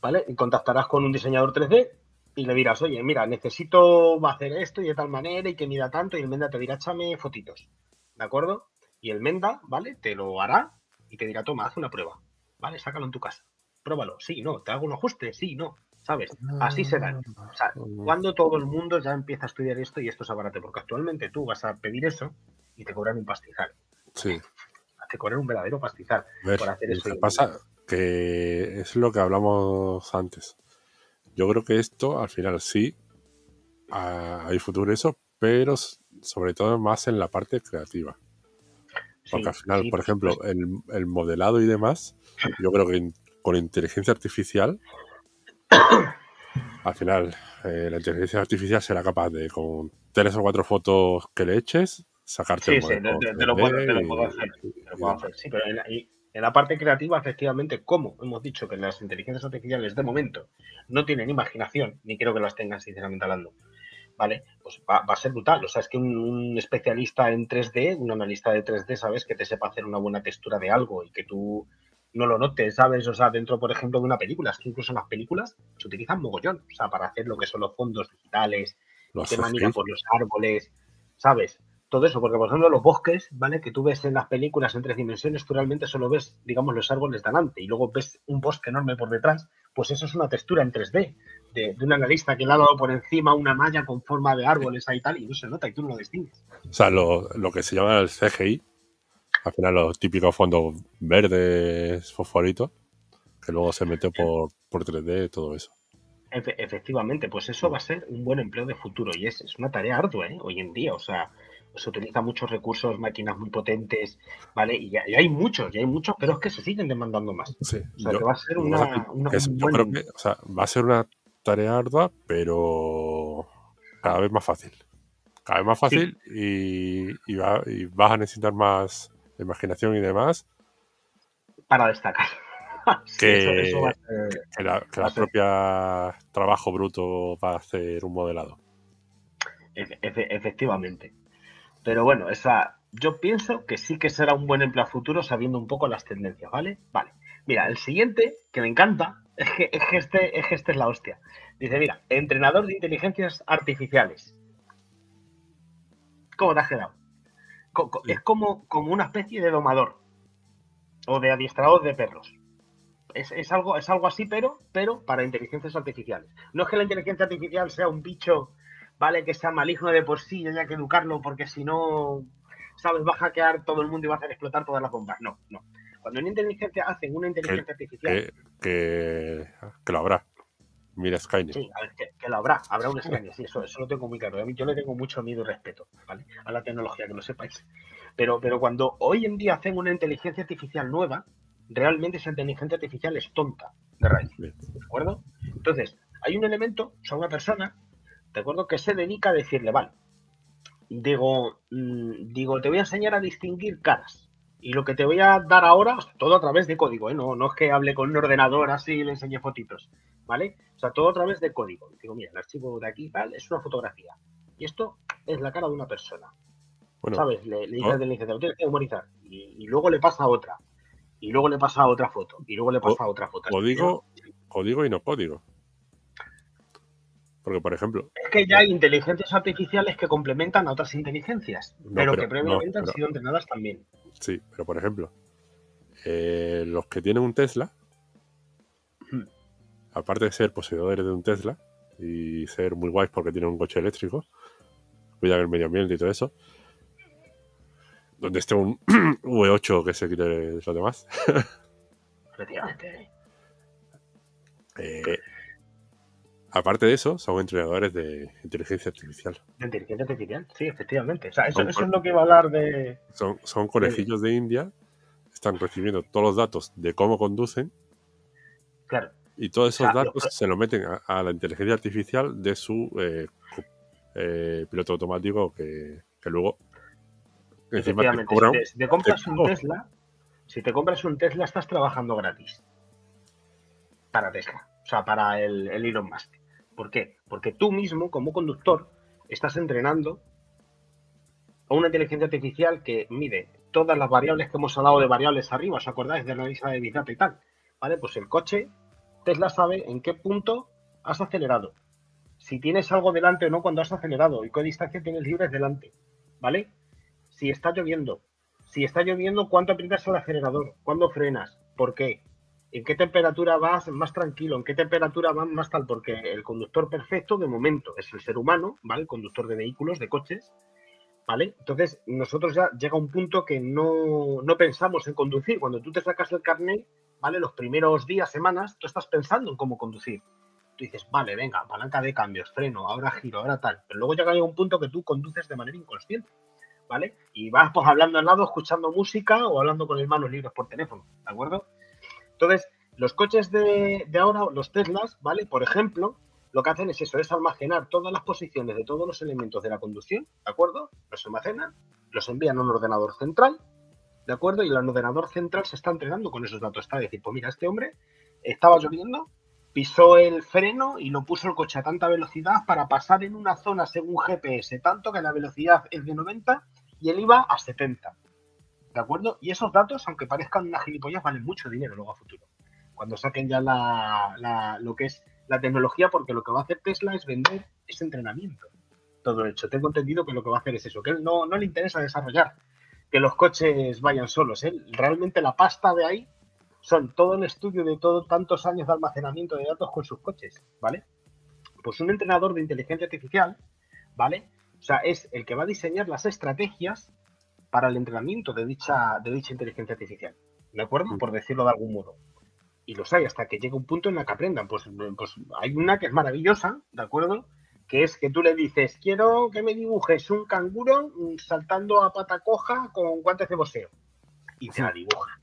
¿Vale? Y contactarás con un diseñador 3D y le dirás, oye, mira, necesito hacer esto y de tal manera y que mida tanto, y el Menda te dirá, échame fotitos, ¿de acuerdo? Y el Menda, ¿vale? Te lo hará y te dirá, toma, haz una prueba, ¿vale? Sácalo en tu casa, pruébalo, sí, no, te hago un ajuste, sí, no, ¿sabes? Así será. O sea, cuando todo el mundo ya empieza a estudiar esto y esto es barato, porque actualmente tú vas a pedir eso y te cobran un pastizal. Sí. Te cobran un verdadero pastizal por hacer eso. pasa que es lo que hablamos antes yo creo que esto al final sí hay futuro eso, pero sobre todo más en la parte creativa. Porque al final, por ejemplo, el, modelado y demás, yo creo que con inteligencia artificial, al final, eh, la inteligencia artificial será capaz de, con tres o cuatro fotos que le eches, sacarte sí, Sí, te, lo puedo, hacer. Sí, pero en la, parte creativa, efectivamente, como hemos dicho que las inteligencias artificiales de momento no tienen imaginación, ni creo que las tengan, sinceramente hablando, ¿vale? Pues va, a ser brutal. O sea, es que un, especialista en 3D, un analista de 3D, ¿sabes? Que te sepa hacer una buena textura de algo y que tú no lo notes, ¿sabes? O sea, dentro, por ejemplo, de una película, es que incluso en las películas se utilizan mogollón, o sea, para hacer lo que son los fondos digitales, los mira por los árboles, ¿sabes? Todo eso, porque por ejemplo los bosques, ¿vale? Que tú ves en las películas en tres dimensiones, tú realmente solo ves, digamos, los árboles delante y luego ves un bosque enorme por detrás, pues eso es una textura en 3D de, un analista que le ha dado por encima una malla con forma de árboles ahí tal y no se nota y tú no lo distingues. O sea, lo, que se llama el CGI, al final los típicos fondos verdes, fosforitos, que luego se mete por, por 3D y todo eso. efectivamente, pues eso va a ser un buen empleo de futuro y es, es una tarea ardua ¿eh? hoy en día. O sea, se utilizan muchos recursos, máquinas muy potentes, ¿vale? Y, ya, hay muchos, y hay muchos, pero es que se siguen demandando más. Sí, o sea, que va a ser una, yo creo que o sea, va a ser una tarea ardua, pero cada vez más fácil. Cada vez más fácil y, y, vas a necesitar más imaginación y demás. Para destacar. que, la, propia trabajo bruto va a hacer un modelado. efectivamente. Pero bueno, esa, yo pienso que sí que será un buen empleo futuro sabiendo un poco las tendencias, ¿vale? Vale. Mira, el siguiente, que me encanta, es que, es que, este, es este es la hostia. Dice, mira, entrenador de inteligencias artificiales. ¿Cómo te has quedado? Es como, como una especie de domador o de adiestrador de perros. Es, algo, es algo así, pero, pero para inteligencias artificiales. No es que la inteligencia artificial sea un bicho, ¿vale? Que sea maligno de por sí y haya que educarlo porque si no, ¿sabes? Va a hackear todo el mundo y va a hacer explotar todas las bombas. No, no. Cuando una inteligencia hacen una inteligencia artificial. Que, que, lo habrá. Mira Skynet. Sí, a ver, que, lo habrá, habrá un Skynet, sí, eso, eso lo tengo muy claro. Yo le tengo mucho miedo y respeto, ¿vale? A la tecnología, que lo sepáis. Pero, pero cuando hoy en día hacen una inteligencia artificial nueva, realmente esa inteligencia artificial es tonta de raíz. ¿De acuerdo? Entonces, hay un elemento, o sea, una persona, ¿de acuerdo? Que se dedica a decirle, vale, digo, mm, digo, te voy a enseñar a distinguir caras. Y lo que te voy a dar ahora, todo a través de código, ¿eh? no, no es que hable con un ordenador así y le enseñe fotitos, ¿vale? O sea, todo a través de código. Digo, mira, el archivo de aquí tal es una fotografía. Y esto es la cara de una persona. ¿Sabes? Le, le dices del lo tienes que memorizar. Y, luego le pasa a otra. Y luego le pasa a otra foto. Y luego le pasa a otra foto. Código, código y no código. Porque, por ejemplo. Es que ya hay inteligencias artificiales que complementan a otras inteligencias, pero, que previamente han sido entrenadas también. Sí, pero por ejemplo, eh, los que tienen un Tesla, hmm. aparte de ser poseedores de un Tesla y ser muy guays porque tienen un coche eléctrico, cuidan el medio ambiente y todo eso, donde esté un V8 que se quite lo demás. Efectivamente. eh, Aparte de eso, son entrenadores de inteligencia artificial. De inteligencia artificial, sí, efectivamente. O sea, eso, es lo que va a hablar de. Son, son conejillos de India, están recibiendo todos los datos de cómo conducen. Claro. Y todos esos datos se lo meten a, la inteligencia artificial de su eh, eh, piloto automático que, luego. Efectivamente, si te compras un Tesla, si te compras un Tesla, estás trabajando gratis. Para Tesla. O sea, para el, el Elon Musk. ¿Por qué? Porque tú mismo, como conductor, estás entrenando a una inteligencia artificial que mide todas las variables que hemos hablado de variables arriba, ¿os acordáis de la lista de Big y tal? ¿Vale? Pues el coche, Tesla sabe en qué punto has acelerado, si tienes algo delante o no cuando has acelerado y qué distancia tienes libres delante, ¿vale? Si está lloviendo, si está lloviendo, ¿cuánto aprietas el acelerador? ¿Cuándo frenas? ¿Por qué? En qué temperatura vas más tranquilo, en qué temperatura vas más tal, porque el conductor perfecto de momento es el ser humano, ¿vale? El conductor de vehículos, de coches, ¿vale? Entonces, nosotros ya llega un punto que no, no pensamos en conducir. Cuando tú te sacas el carnet, ¿vale? Los primeros días, semanas, tú estás pensando en cómo conducir. Tú dices, vale, venga, palanca de cambios, freno, ahora giro, ahora tal. Pero luego llega un punto que tú conduces de manera inconsciente. ¿vale? Y vas pues hablando al lado, escuchando música o hablando con manos libres por teléfono, ¿de acuerdo? Entonces, los coches de, ahora, los Teslas, ¿vale? Por ejemplo, lo que hacen es eso, es almacenar todas las posiciones de todos los elementos de la conducción, ¿de acuerdo? Los almacenan, los envían a un ordenador central, ¿de acuerdo? Y el ordenador central se está entrenando con esos datos. Está a decir, pues mira, este hombre estaba lloviendo, pisó el freno y lo puso el coche a tanta velocidad para pasar en una zona según GPS, tanto que la velocidad es de 90 y él iba a 70. ¿De acuerdo? Y esos datos, aunque parezcan una gilipollas, valen mucho dinero luego a futuro. Cuando saquen ya la, lo que es la tecnología, porque lo que va a hacer Tesla es vender ese entrenamiento. Todo hecho. Tengo entendido que lo que va a hacer es eso, que él no, no le interesa desarrollar que los coches vayan solos. Él, realmente la pasta de ahí son todo el estudio de todo tantos años de almacenamiento de datos con sus coches, ¿vale? Pues un entrenador de inteligencia artificial, ¿vale? O sea, es el que va a diseñar las estrategias para el entrenamiento de dicha, de dicha inteligencia artificial, ¿de acuerdo? Mm. Por decirlo de algún modo. Y los hay hasta que llega un punto en el que aprendan. Pues, pues hay una que es maravillosa, ¿de acuerdo? Que es que tú le dices, quiero que me dibujes un canguro saltando a pata coja con guantes de boxeo. Y te la dibuja.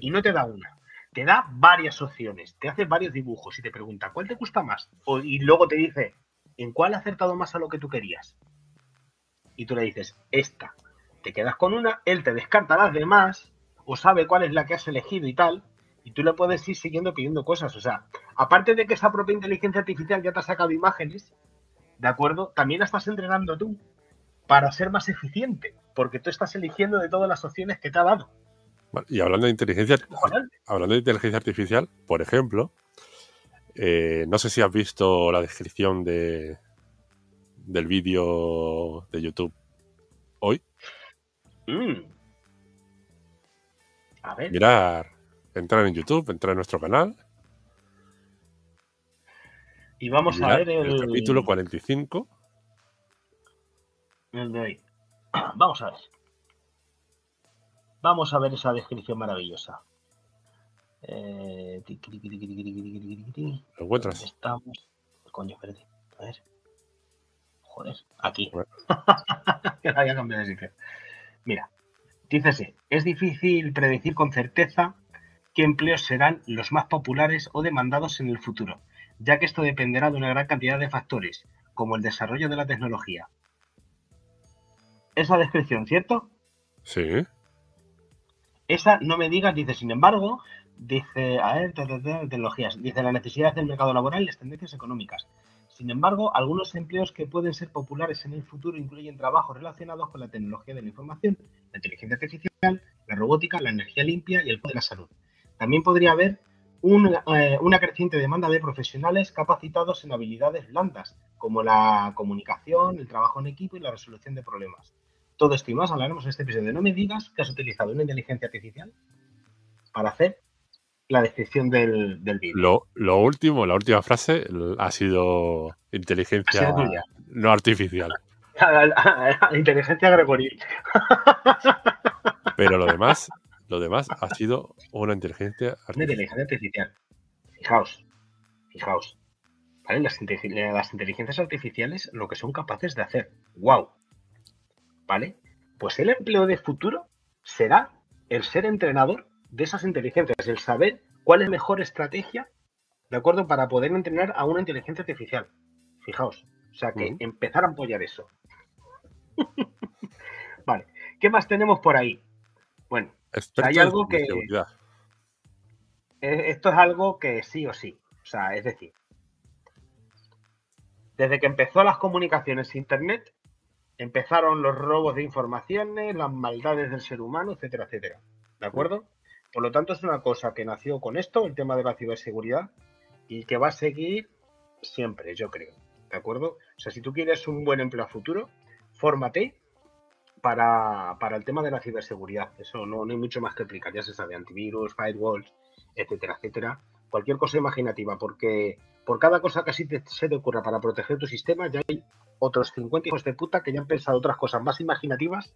Y no te da una, te da varias opciones, te hace varios dibujos y te pregunta, ¿cuál te gusta más? y luego te dice, ¿en cuál ha acertado más a lo que tú querías? Y tú le dices, esta. Te quedas con una, él te descarta las demás, o sabe cuál es la que has elegido y tal, y tú le puedes ir siguiendo pidiendo cosas. O sea, aparte de que esa propia inteligencia artificial ya te ha sacado imágenes, ¿de acuerdo? También la estás entrenando tú para ser más eficiente, porque tú estás eligiendo de todas las opciones que te ha dado. Y hablando de inteligencia, hablando de inteligencia artificial, por ejemplo, eh, no sé si has visto la descripción de, del vídeo de YouTube hoy. Mm. A ver. Mirar, entrar en YouTube, entrar en nuestro canal. Y vamos a ver el... el capítulo 45. El de hoy. Vamos a ver. Vamos a ver esa descripción maravillosa. Eh, ¿Lo encuentras? Estamos. Coño, espérate. A ver. Joder, aquí. Había cambiado de sitio. Mira, dícese, es difícil predecir con certeza qué empleos serán los más populares o demandados en el futuro, ya que esto dependerá de una gran cantidad de factores, como el desarrollo de la tecnología. Esa descripción, ¿cierto? Sí. Esa no me digas, dice, sin embargo, dice, a ver, tecnologías, dice la necesidad del mercado laboral y las tendencias económicas. Sin embargo, algunos empleos que pueden ser populares en el futuro incluyen trabajos relacionados con la tecnología de la información, la inteligencia artificial, la robótica, la energía limpia y el de la salud. También podría haber una, eh, una, creciente demanda de profesionales capacitados en habilidades blandas, como la comunicación, el trabajo en equipo y la resolución de problemas. Todo esto y más hablaremos en este episodio. No me digas que has utilizado una inteligencia artificial para hacer la descripción del, vídeo. Lo, último, la última frase ha sido inteligencia no artificial. inteligencia gregoril. Pero lo demás, lo demás ha sido una inteligencia artificial. Una inteligencia artificial. Fijaos, fijaos. Las, las inteligencias artificiales lo que son capaces de hacer. ¡Wow! ¿vale? Pues el empleo de futuro será el ser entrenador de esas inteligencias, el saber cuál es mejor estrategia, ¿de acuerdo? Para poder entrenar a una inteligencia artificial. Fijaos, o sea que empezar a apoyar eso. vale, ¿qué más tenemos por ahí? Bueno, hay algo que... E, esto es algo que sí o sí. O sea, es decir, desde que empezó las comunicaciones Internet, empezaron los robos de informaciones, las maldades del ser humano, etcétera, etcétera. ¿De acuerdo? Por lo tanto, es una cosa que nació con esto, el tema de la ciberseguridad, y que va a seguir siempre, yo creo. ¿De acuerdo? O sea, si tú quieres un buen empleo a futuro, fórmate para, el tema de la ciberseguridad. Eso no, no hay mucho más que explicar, ya se sabe, antivirus, firewalls, etcétera, etcétera. Cualquier cosa imaginativa, porque por cada cosa que así se te ocurra para proteger tu sistema, ya hay otros 50 hijos de puta que ya han pensado otras cosas más imaginativas,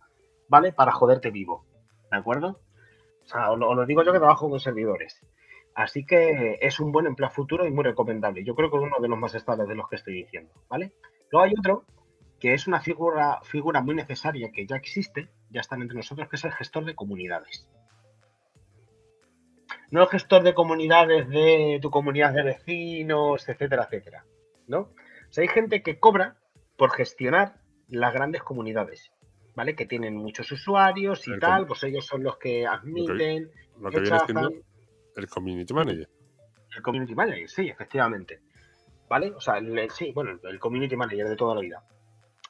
¿vale? Para joderte vivo. ¿De acuerdo? O sea, os lo, digo yo que trabajo con servidores. Así que es un buen empleo futuro y muy recomendable. Yo creo que es uno de los más estables de los que estoy diciendo, ¿vale? Luego hay otro que es una figura, figura muy necesaria que ya existe, ya están entre nosotros, que es el gestor de comunidades. No el gestor de comunidades de tu comunidad de vecinos, etcétera, etcétera. ¿No? O sea, hay gente que cobra por gestionar las grandes comunidades, ¿vale? Que tienen muchos usuarios y tal, pues ellos son los que admiten, lo que, siendo el community manager. El community manager, sí, efectivamente. ¿Vale? O sea, sí, bueno, el community manager de toda la vida.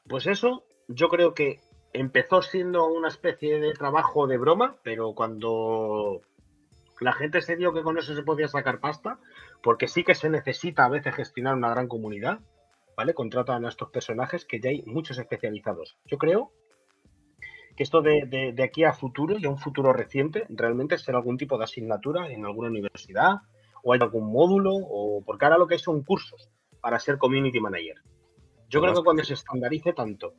Pues eso, yo creo que empezó siendo una especie de trabajo de broma, pero cuando la gente se dio que con eso se podía sacar pasta, porque sí que se necesita a veces gestionar una gran comunidad, ¿vale? Contratan a estos personajes que ya hay muchos especializados. Yo creo que esto de, aquí a futuro y a un futuro reciente realmente será algún tipo de asignatura en alguna universidad o hay algún módulo o porque ahora lo que hay son cursos para ser community manager. Yo creo que cuando se estandarice tanto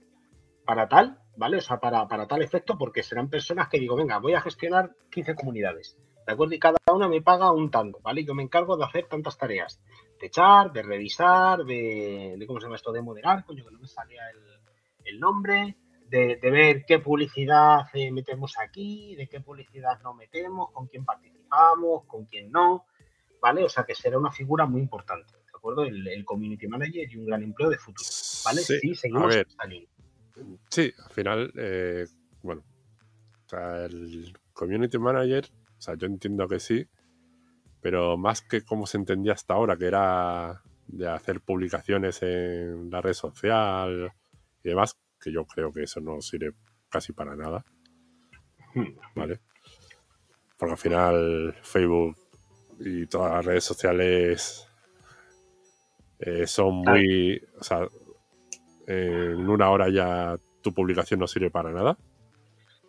para tal, ¿vale? O sea, para, para tal efecto, porque serán personas que digo, venga, voy a gestionar 15 comunidades, ¿de acuerdo? Y cada una me paga un tanto, ¿vale? Yo me encargo de hacer tantas tareas, de echar, de revisar, de, ¿cómo se llama esto? De moderar, coño, que no me salía el, nombre, de, ver qué publicidad eh, metemos aquí, de qué publicidad no metemos, con quién participamos, con quién no, ¿vale? O sea, que será una figura muy importante. ¿de acuerdo? El, community manager y un gran empleo de futuro. ¿Vale? Sí, seguimos Sí, al final, eh, bueno, o sea, el community manager, o sea, yo entiendo que sí, pero más que como se entendía hasta ahora, que era de hacer publicaciones en la red social y demás, que yo creo que eso no sirve casi para nada. Hmm. ¿Vale? Porque al final Facebook y todas las redes sociales eh, son muy. O sea, en una hora ya tu publicación no sirve para nada.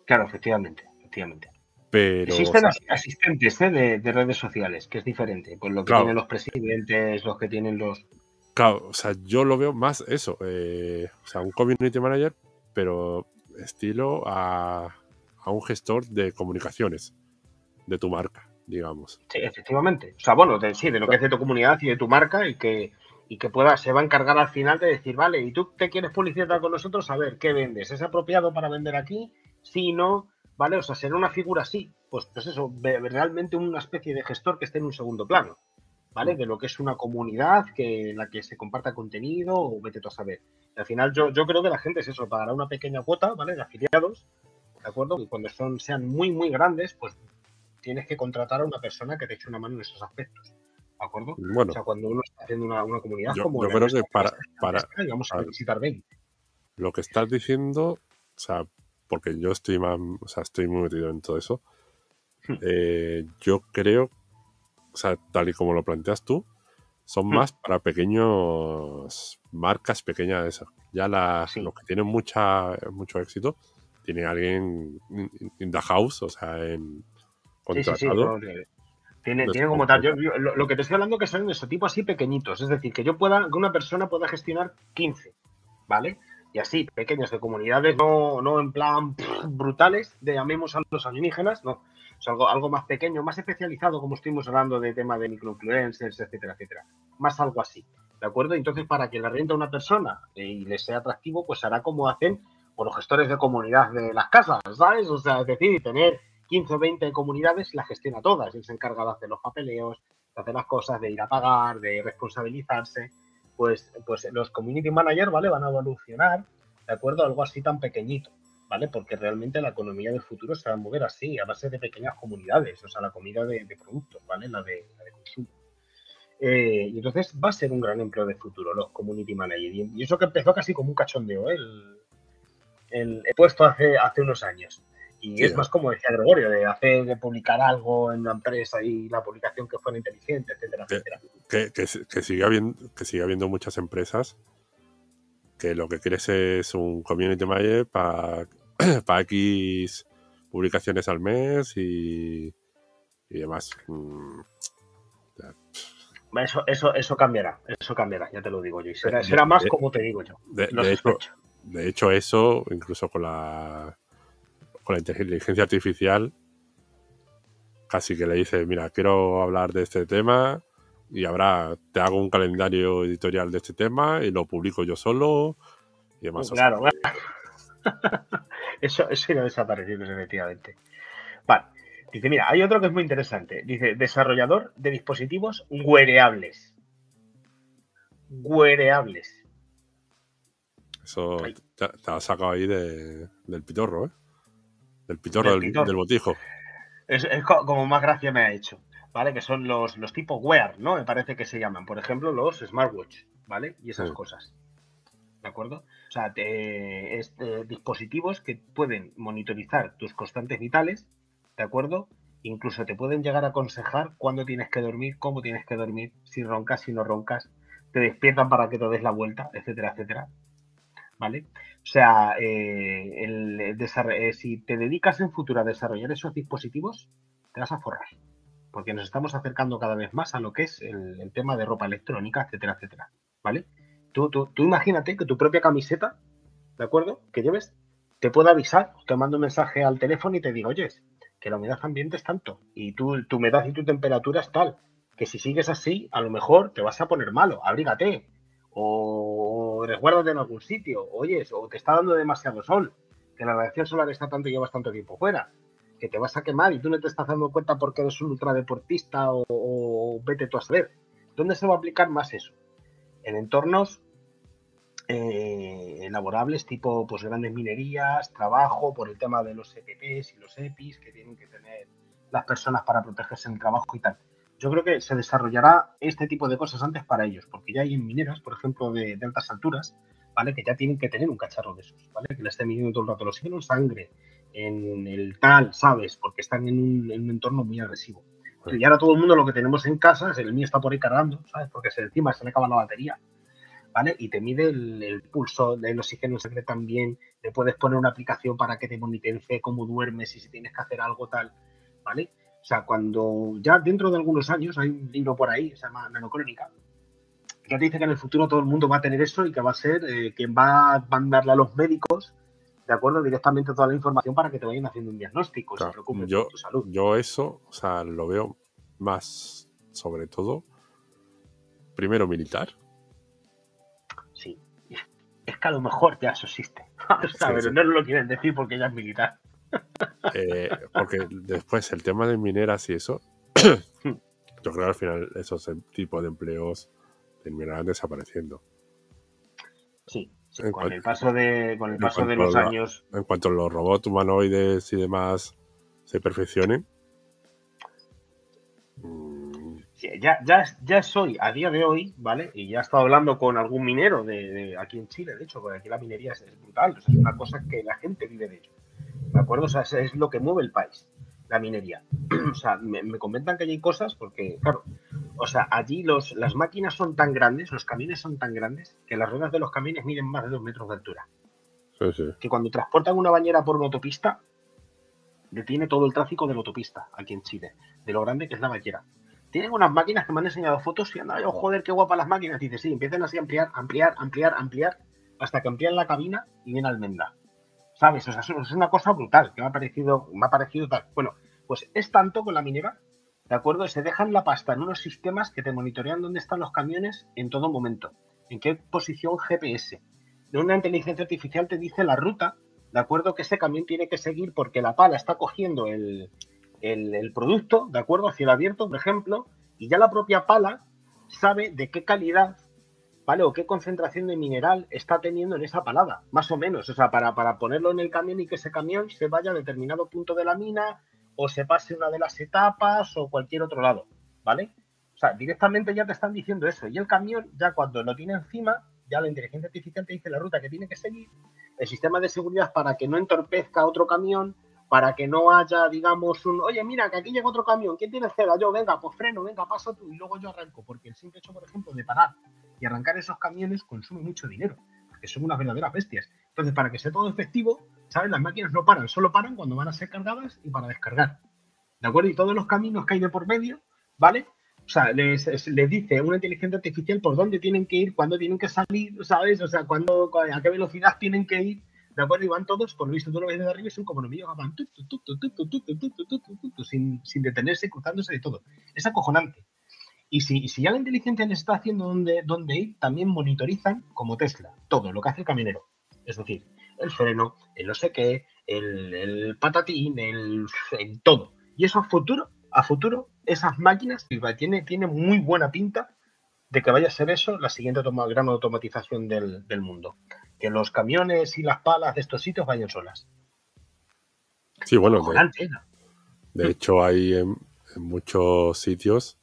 Claro, efectivamente, efectivamente. Pero, Existen asistentes ¿eh? de, redes sociales, que es diferente, con lo que tienen los presidentes, los que tienen los. O sea, yo lo veo más eso. Eh, o sea, un community manager, pero estilo a, a un gestor de comunicaciones de tu marca, digamos. Sí, efectivamente. O sea, bueno, sí, de lo que es de tu comunidad y de tu marca y que y que pueda, se va a encargar al final de decir, vale, ¿y tú te quieres publicitar con nosotros? A ver, ¿qué vendes? ¿Es apropiado para vender aquí? Sí, no, ¿vale? O sea, ser una figura así, pues, pues eso, realmente una especie de gestor que esté en un segundo plano, ¿vale? De lo que es una comunidad que la que se comparta contenido o vete tú a saber. al final yo, yo creo que la gente es eso, pagará una pequeña cuota, ¿vale? De afiliados, ¿de acuerdo? Y cuando son, sean muy, muy grandes, pues tienes que contratar a una persona que te eche una mano en esos aspectos. ¿de acuerdo? Bueno, o sea, cuando uno está haciendo una, comunidad como. Yo creo que para. para vamos a, visitar 20. Lo que estás diciendo, o sea, porque yo estoy más, o sea, estoy muy metido en todo eso. Hmm. Eh, yo creo, o sea, tal y como lo planteas tú, son hmm. más para pequeños marcas pequeñas de esas. Ya las, los que tienen mucha, mucho éxito, tiene alguien in the house, o sea, en contratado. Tiene, tiene como tal. Yo, lo, que te estoy hablando que son de ese tipo así pequeñitos. Es decir, que yo pueda, que una persona pueda gestionar 15, ¿vale? Y así, pequeños de comunidades, no, no en plan brutales, de llamemos a los alienígenas, no. Es algo, algo más pequeño, más especializado, como estuvimos hablando de tema de microinfluencers, etcétera, etcétera. Más algo así. ¿De acuerdo? Entonces, para que la renta una persona y le sea atractivo, pues hará como hacen por los gestores de comunidad de las casas, ¿sabes? O sea, es decir, tener 15 o 20 comunidades y las gestiona todas. Él se encarga de hacer los papeleos, de hacer las cosas, de ir a pagar, de responsabilizarse. Pues, pues los community managers, ¿vale? Van a evolucionar, ¿de acuerdo? Algo así tan pequeñito, ¿vale? Porque realmente la economía del futuro se va a mover así, a base de pequeñas comunidades, o sea, la comida de, productos, ¿vale? La de, la de consumo. Eh, y entonces va a ser un gran empleo de futuro los community managers. Y, eso que empezó casi como un cachondeo, ¿eh? el, el, puesto hace, hace unos años. Y es más como decía Gregorio, de hacer, de publicar algo en una empresa y la publicación que fuera inteligente, etcétera, que, etcétera. Que, que, siga habiendo, que siga habiendo muchas empresas que lo que quieres es un community manager para, para X publicaciones al mes y, y demás. Mm, eso, eso, eso cambiará, eso cambiará, ya te lo digo yo. Y será, será más como te digo yo. De, hecho, de hecho, eso, incluso con la con la inteligencia artificial, casi que le dice, mira, quiero hablar de este tema y habrá, te hago un calendario editorial de este tema y lo publico yo solo y demás. Claro, eso, eso irá desapareciendo efectivamente. Vale. Dice, mira, hay otro que es muy interesante. Dice, desarrollador de dispositivos wearables. Wearables. Eso te, ha sacado ahí del pitorro, ¿eh? Del pitorro del, botijo. Es, como más gracia me ha hecho, ¿vale? Que son los, los tipos wear, ¿no? Me parece que se llaman. Por ejemplo, los smartwatch, ¿vale? Y esas cosas. ¿De acuerdo? O sea, este, dispositivos que pueden monitorizar tus constantes vitales, ¿de acuerdo? Incluso te pueden llegar a aconsejar cuándo tienes que dormir, cómo tienes que dormir, si roncas, si no roncas, te despiertan para que te des la vuelta, etcétera, etcétera. ¿vale? O sea, eh, el, eh, si te dedicas en futuro a desarrollar esos dispositivos, te vas a forrar, porque nos estamos acercando cada vez más a lo que es el, tema de ropa electrónica, etcétera, etcétera, ¿vale? Tú, tú, tú, imagínate que tu propia camiseta, ¿de acuerdo? Que lleves, te pueda avisar, te mando un mensaje al teléfono y te digo, oye, que la humedad ambiente es tanto y tu, tu humedad y tu temperatura es tal, que si sigues así, a lo mejor te vas a poner malo, abrígate, o, resguárdate en algún sitio, oyes, o te está dando demasiado sol, que la radiación solar está tanto y llevas tanto tiempo fuera, que te vas a quemar y tú no te estás dando cuenta porque eres un ultradeportista o, o vete tú a saber. ¿Dónde se va a aplicar más eso? En entornos eh, elaborables tipo pues grandes minerías, trabajo, por el tema de los EPPs y los EPIs que tienen que tener las personas para protegerse en el trabajo y tal yo creo que se desarrollará este tipo de cosas antes para ellos, porque ya hay en mineras, por ejemplo, de, altas alturas, ¿vale? Que ya tienen que tener un cacharro de esos, ¿vale? Que le esté midiendo todo el rato los en sangre, en el tal, ¿sabes? Porque están en un, entorno muy agresivo. Y ahora todo el mundo lo que tenemos en casa, es el mío está por ahí cargando, ¿sabes? Porque se, encima se le acaba la batería, ¿vale? Y te mide el, pulso del oxígeno en sangre también, le puedes poner una aplicación para que te monitorice cómo duermes y si tienes que hacer algo tal, ¿vale? O sea, cuando ya dentro de algunos años, hay un libro por ahí, se llama Nanocrónica, que te dice que en el futuro todo el mundo va a tener eso y que va a ser eh, quien va a mandarle a los médicos, de acuerdo, directamente toda la información para que te vayan haciendo un diagnóstico, yo, tu salud. Yo eso, o sea, lo veo más, sobre todo, primero militar. Sí, es que a lo mejor ya eso existe. pero no lo quieren decir porque ya es militar. Eh, porque después el tema de mineras y eso, yo creo que al final esos tipos de empleos terminarán desapareciendo. Sí, con, el paso de, con el paso de los años. En cuanto los robots humanoides y demás se perfeccionen. Ya, ya, ya soy, a día de hoy, ¿vale? Y ya he estado hablando con algún minero de, aquí en Chile, de hecho, porque aquí la minería es, brutal, es una cosa que la gente vive de ello. ¿De acuerdo? O sea, es lo que mueve el país, la minería. o sea, me, comentan que hay cosas porque, claro, o sea, allí los, las máquinas son tan grandes, los camiones son tan grandes, que las ruedas de los camiones miden más de dos metros de altura. Sí, sí. Que cuando transportan una bañera por una autopista, detiene todo el tráfico de la autopista aquí en Chile, de lo grande que es la bañera. Tienen unas máquinas que me han enseñado fotos y andan, oh, joder, qué guapa las máquinas. Dice, sí, empiezan así a ampliar, ampliar, ampliar, ampliar, hasta que amplían la cabina y viene almendra. ¿Sabes? O sea, es una cosa brutal, que me ha parecido, me ha parecido tal. Bueno, pues es tanto con la minera, ¿de acuerdo? Se dejan la pasta en unos sistemas que te monitorean dónde están los camiones en todo momento, en qué posición GPS. De una inteligencia artificial te dice la ruta, ¿de acuerdo? Que ese camión tiene que seguir porque la pala está cogiendo el, el producto, ¿de acuerdo? Hacia el abierto, por ejemplo, y ya la propia pala sabe de qué calidad ¿vale? O qué concentración de mineral está teniendo en esa palada, más o menos, o sea, para, para ponerlo en el camión y que ese camión se vaya a determinado punto de la mina o se pase una de las etapas o cualquier otro lado, ¿vale? O sea, directamente ya te están diciendo eso. Y el camión, ya cuando lo tiene encima, ya la inteligencia artificial te dice la ruta que tiene que seguir, el sistema de seguridad para que no entorpezca otro camión, para que no haya, digamos, un, oye, mira, que aquí llega otro camión, ¿quién tiene cera? Yo, venga, pues freno, venga, paso tú y luego yo arranco, porque el simple hecho, por ejemplo, de parar y arrancar esos camiones consume mucho dinero, porque son unas verdaderas bestias. Entonces, para que sea todo efectivo, ¿sabes? Las máquinas no paran, solo paran cuando van a ser cargadas y para descargar. ¿De acuerdo? Y todos los caminos que hay de por medio, ¿vale? O sea, les, dice una inteligencia artificial por dónde tienen que ir, cuándo tienen que salir, ¿sabes? O sea, cuándo, a qué velocidad tienen que ir, ¿de acuerdo? Y van todos, por lo visto, tú lo ves desde arriba son como nomillos, van sin, sin detenerse, cruzándose de todo. Es acojonante. Y si, ya la inteligencia les está haciendo dónde, dónde ir, también monitorizan, como Tesla, todo lo que hace el camionero. Es decir, el freno, el no sé qué, el, patatín, el, en todo. Y eso a futuro, a futuro, esas máquinas tiene, tiene muy buena pinta de que vaya a ser eso la siguiente gran automatización del, mundo. Que los camiones y las palas de estos sitios vayan solas. Sí, bueno, de, hecho hay en, muchos sitios,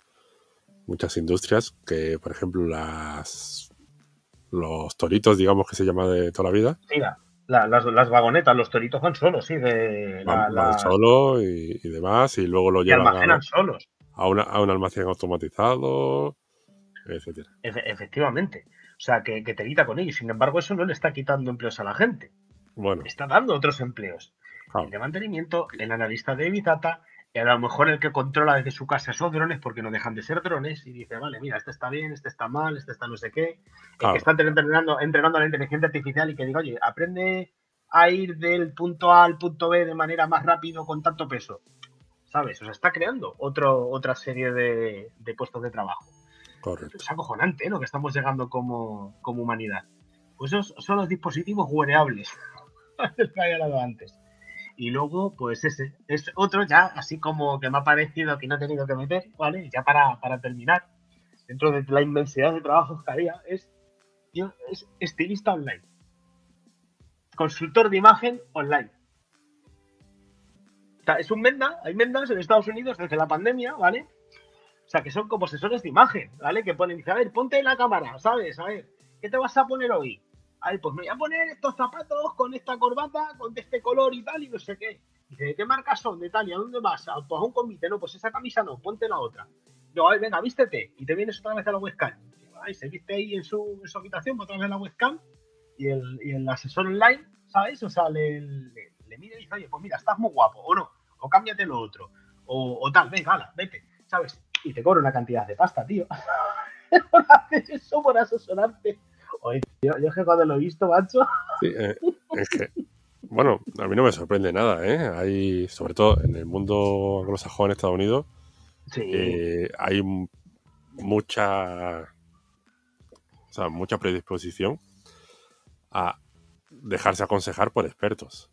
muchas industrias que, por ejemplo, las los toritos, digamos que se llama de toda la vida. Las, vagonetas, los toritos van solos, sí, de van, solo y, demás, y luego lo llevan almacenan solos. A, a un almacén automatizado efectivamente. O sea, que, te quita con ellos. Sin embargo, eso no le está quitando empleos a la gente. Bueno. Está dando otros empleos. El de mantenimiento, el analista de Big Data, a lo mejor el que controla desde su casa esos drones, porque no dejan de ser drones, y dice, vale, mira, este está bien, este está mal, este está no sé qué. El que está entrenando, entrenando a la inteligencia artificial y que diga, oye, aprende a ir del punto A al punto B de manera más rápido con tanto peso. ¿Sabes? O sea, está creando otro, otra serie de puestos de trabajo. Es acojonante lo que estamos llegando como, humanidad. Pues esos son los dispositivos wearables que había hablado antes. Y luego, pues ese es otro ya, así como que me ha parecido que no he tenido que meter, ¿vale? Ya para, terminar, dentro de la inmensidad de trabajos que había, es, es estilista online. Consultor de imagen online. es un Menda, hay Mendas en Estados Unidos desde la pandemia, ¿vale? O sea, que son como sensores de imagen, ¿vale? Que ponen, dice, a ver, ponte la cámara, ¿sabes? A ver, ¿qué te vas a poner hoy? A ver, pues me voy a poner estos zapatos con esta corbata, con este color y tal, y no sé qué. Dice, ¿de qué marca son? ¿De tal? ¿Y a dónde vas? Ah, pues a un convite, no, pues esa camisa no, ponte la otra. No, a ver, venga, vístete. Y te vienes otra vez a la webcam. Y se viste ahí en su, en su habitación, otra vez a la webcam, y el, y el asesor online, ¿sabes? O sea, le, le, mira y dice, oye, pues mira, estás muy guapo, o no, o cámbiate lo otro, o, o tal, venga, hala, vete, ¿sabes? Y te cobro una cantidad de pasta, tío. por hacer eso, por asesorarte. Oye, yo, yo es que cuando lo he visto, macho. Sí, eh, es que, bueno, a mí no me sorprende nada, ¿eh? Hay, sobre todo en el mundo anglosajón, Estados Unidos, eh, hay mucha, o sea, mucha predisposición a dejarse aconsejar por expertos.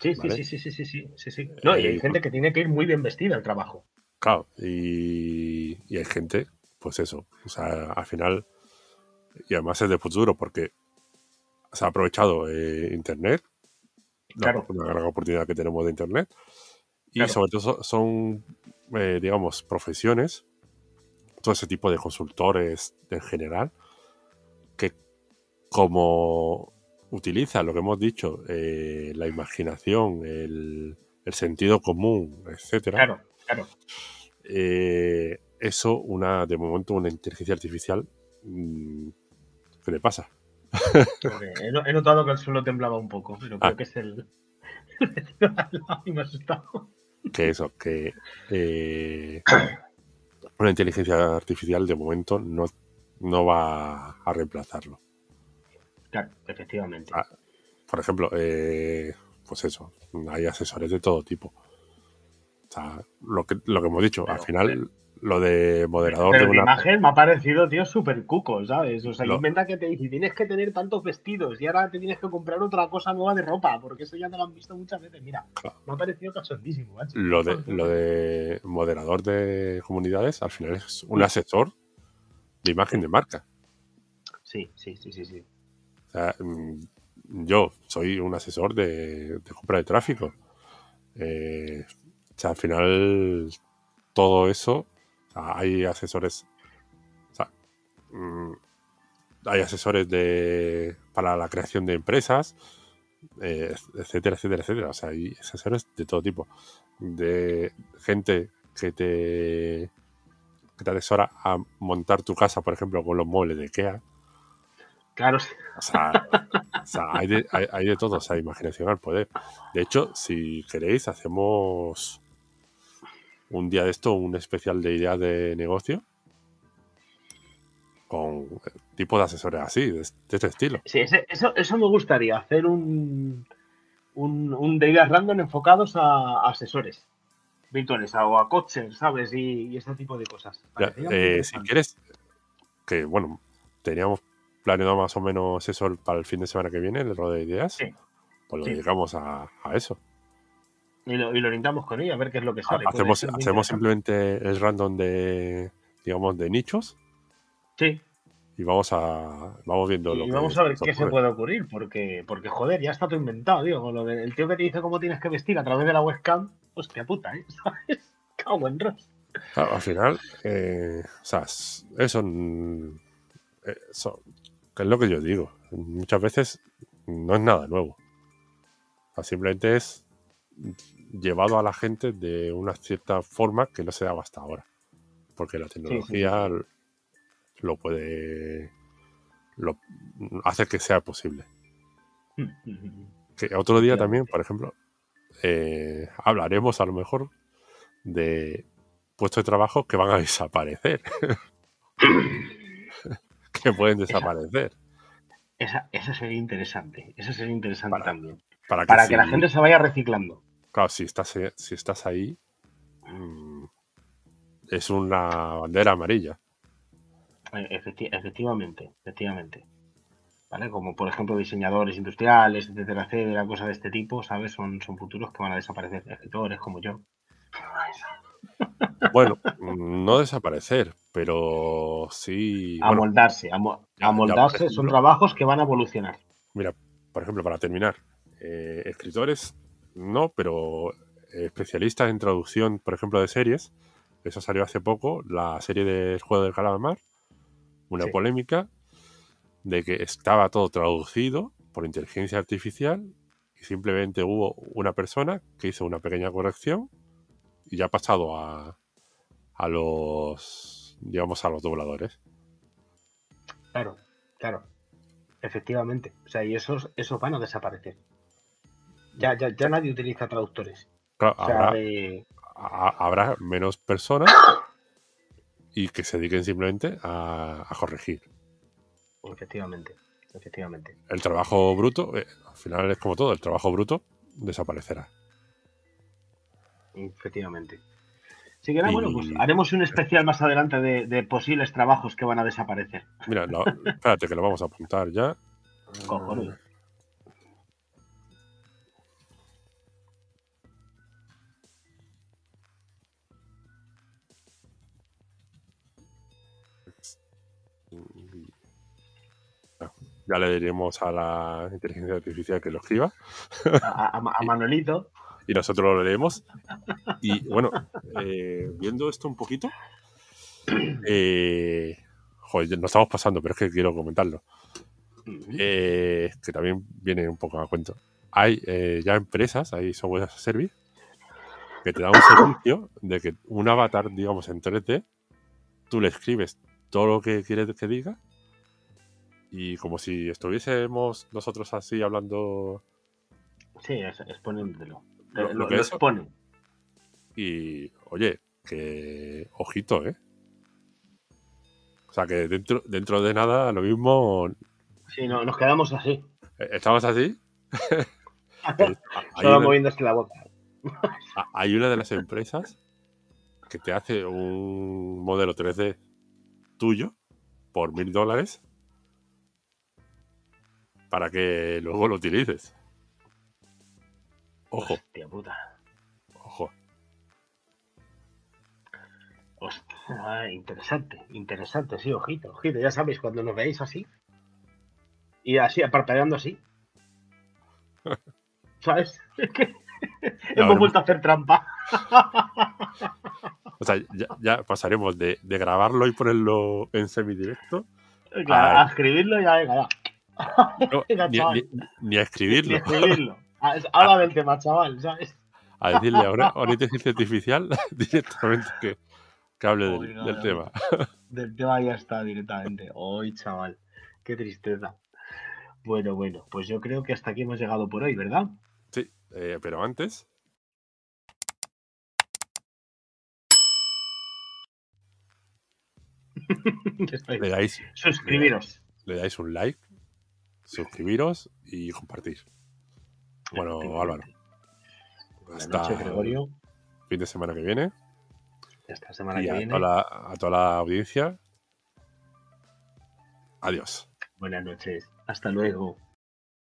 Sí, sí, sí, sí, sí, sí, sí, sí. No, y hay eh, gente que tiene que ir muy bien vestida al trabajo. Claro, y, hay gente, pues eso, o sea, al final, y además es de futuro porque se ha aprovechado eh, Internet, claro. una gran oportunidad que tenemos de Internet, y sobre todo son, eh, digamos, profesiones, todo ese tipo de consultores en general, que como utilizan lo que hemos dicho, eh, la imaginación, el, el, sentido común, etcétera. Claro Claro. Eh, eso, una, de momento, una inteligencia artificial, mm, ¿qué le pasa? he, notado que el suelo temblaba un poco, pero creo ah. que es el. me ha asustado. Que eso, que eh, una inteligencia artificial de momento no, no va a reemplazarlo. Claro, efectivamente. Ah, por ejemplo, eh, pues eso, hay asesores de todo tipo lo que, lo que hemos dicho, al final lo de moderador de una... imagen me ha parecido, tío, súper cuco, ¿sabes? O sea, lo... inventa que te dice, tienes que tener tantos vestidos y ahora te tienes que comprar otra cosa nueva de ropa, porque eso ya te lo han visto muchas veces. Mira, me ha parecido cachondísimo, macho. Lo de, lo de moderador de comunidades, al final es un asesor de imagen de marca. Sí, sí, sí, sí, sí. O sea, mm, yo soy un asesor de, de compra de tráfico. Eh, sea, al final todo eso, hay asesores, o sea, mm, hay asesores de, para la creación de empresas, eh, etcétera, etcétera, etcétera. O sea, hay asesores de todo tipo. De gente que te, que te asesora a montar tu casa, por ejemplo, con los muebles de IKEA. Claro. O sea, hay, de, hay, de, todo, o sea, imaginación al poder. De hecho, si queréis, hacemos un día de esto, un especial de ideas de negocio con tipo de asesores así, de, este estilo. Sí, eso, eso me gustaría, hacer un, un, de ideas random enfocados a, asesores virtuales o a coaches, ¿sabes? Y, ese tipo de cosas. Eh, si quieres, que bueno, teníamos planeado más o menos eso para el fin de semana que viene, el rodeo de ideas. Sí. Pues lo Sí. dedicamos a, a eso. Y lo, y lo orientamos con ella, a ver qué es lo que sale. Hacemos hacemos simplemente el random de, digamos, de nichos Sí, y vamos a vamos viendo lo y que vamos a ver qué se puede ocurrir, porque, porque joder, ya está todo inventado, digo, con lo del el tío que te dice cómo tienes que vestir a través de la webcam, hostia puta, ¿eh? ¿Sabes? Cago en Ross. Claro, al final, eh, o sea, eso, mm, eso, es lo que yo digo. Muchas veces no es nada nuevo. O sea, simplemente es llevado a la gente de una cierta forma que no se daba hasta ahora. Porque la tecnología lo puede. Lo, hace que sea posible. Que otro día también, por ejemplo, eh, hablaremos a lo mejor de puestos de trabajo que van a desaparecer. que pueden desaparecer. Esa, eso sería interesante, eso sería interesante Para- también. Para que, Para si, que la gente se vaya reciclando. Claro, si estás, eh, si estás ahí, mm, es una bandera amarilla. Eh, efecti- efectivamente, efectivamente. ¿Vale? Como por ejemplo diseñadores industriales, etcétera, etcétera, cosas de este tipo, ¿sabes? Son, son futuros que van a desaparecer. Escritores como yo. Bueno, no desaparecer, pero sí. A bueno, moldarse, a, mo- ya- a ya, por moldarse son trabajos que van a evolucionar. Mira, por ejemplo, para terminar, eh, escritores no, pero especialistas en traducción, por ejemplo, de series. Eso salió hace poco, la serie del juego del calamar, una Sí. polémica de que estaba todo traducido por inteligencia artificial y simplemente hubo una persona que hizo una pequeña corrección y ya ha pasado a, a los, digamos, a los dobladores. Claro, claro. Efectivamente. O sea, y esos, esos van a desaparecer. Ya, ya, ya nadie utiliza traductores. Claro, O sea, habrá, de- a- habrá menos personas y que se dediquen simplemente a, a corregir. Efectivamente, efectivamente. El trabajo bruto, eh, al final es como todo, el trabajo bruto desaparecerá. Efectivamente. Así que nada, Y- bueno, pues haremos un especial más adelante de, de posibles trabajos que van a desaparecer. Mira, lo- espérate que lo vamos a apuntar ya. Cojonudo. Ya le diremos a la inteligencia artificial que lo escriba A, a- y nosotros lo leemos. Y bueno, eh, viendo esto un poquito, eh, joder, nos estamos pasando, pero es que quiero comentarlo. Eh, que también viene un poco a cuento. Hay eh, ya empresas, hay software as a service, que te da un servicio de que un avatar, digamos, en 3D, tú le escribes todo lo que quieres que diga y como si estuviésemos nosotros así hablando Sí, es, exponiéndolo. Lo- Lo, que lo expone. y, oye, que ojito, ¿eh? O sea, que dentro, dentro de nada, lo mismo, Sí, no, nos quedamos así. eh, estamos así. eh, Solo una- moviéndose la boca. Hay una de las empresas que te hace un modelo 3D tuyo por mil dólares para que luego lo utilices. Ojo, Hostia puta. ojo. Hostia, interesante, interesante, sí, ojito, ojito. Ya sabéis, cuando nos veáis así, y así, parpadeando así. ¿Sabes? Es que hemos vuelto a hacer trampa. O sea, ya, ya pasaremos de, de grabarlo y ponerlo en semidirecto Claro, a escribirlo ya, venga, ya. No, Venga, ni, chaval. ni- ni a escribirlo. escribirlo. Ah, Habla del tema, chaval, ¿sabes? A decirle ahora a una inteligencia artificial directamente que, que hable del, tema. Del tema ya está directamente. Hoy, chaval, qué tristeza. Bueno, bueno, pues yo creo que hasta aquí hemos llegado por hoy, ¿verdad? Sí, eh, pero antes, le dais, Suscribiros. le dais un like, suscribiros y compartir. Bueno, Álvaro, Buenas hasta noches, Gregorio. el fin de semana que viene Esta semana y que a viene. toda, la, a toda la audiencia. Adiós. Buenas noches. Hasta luego.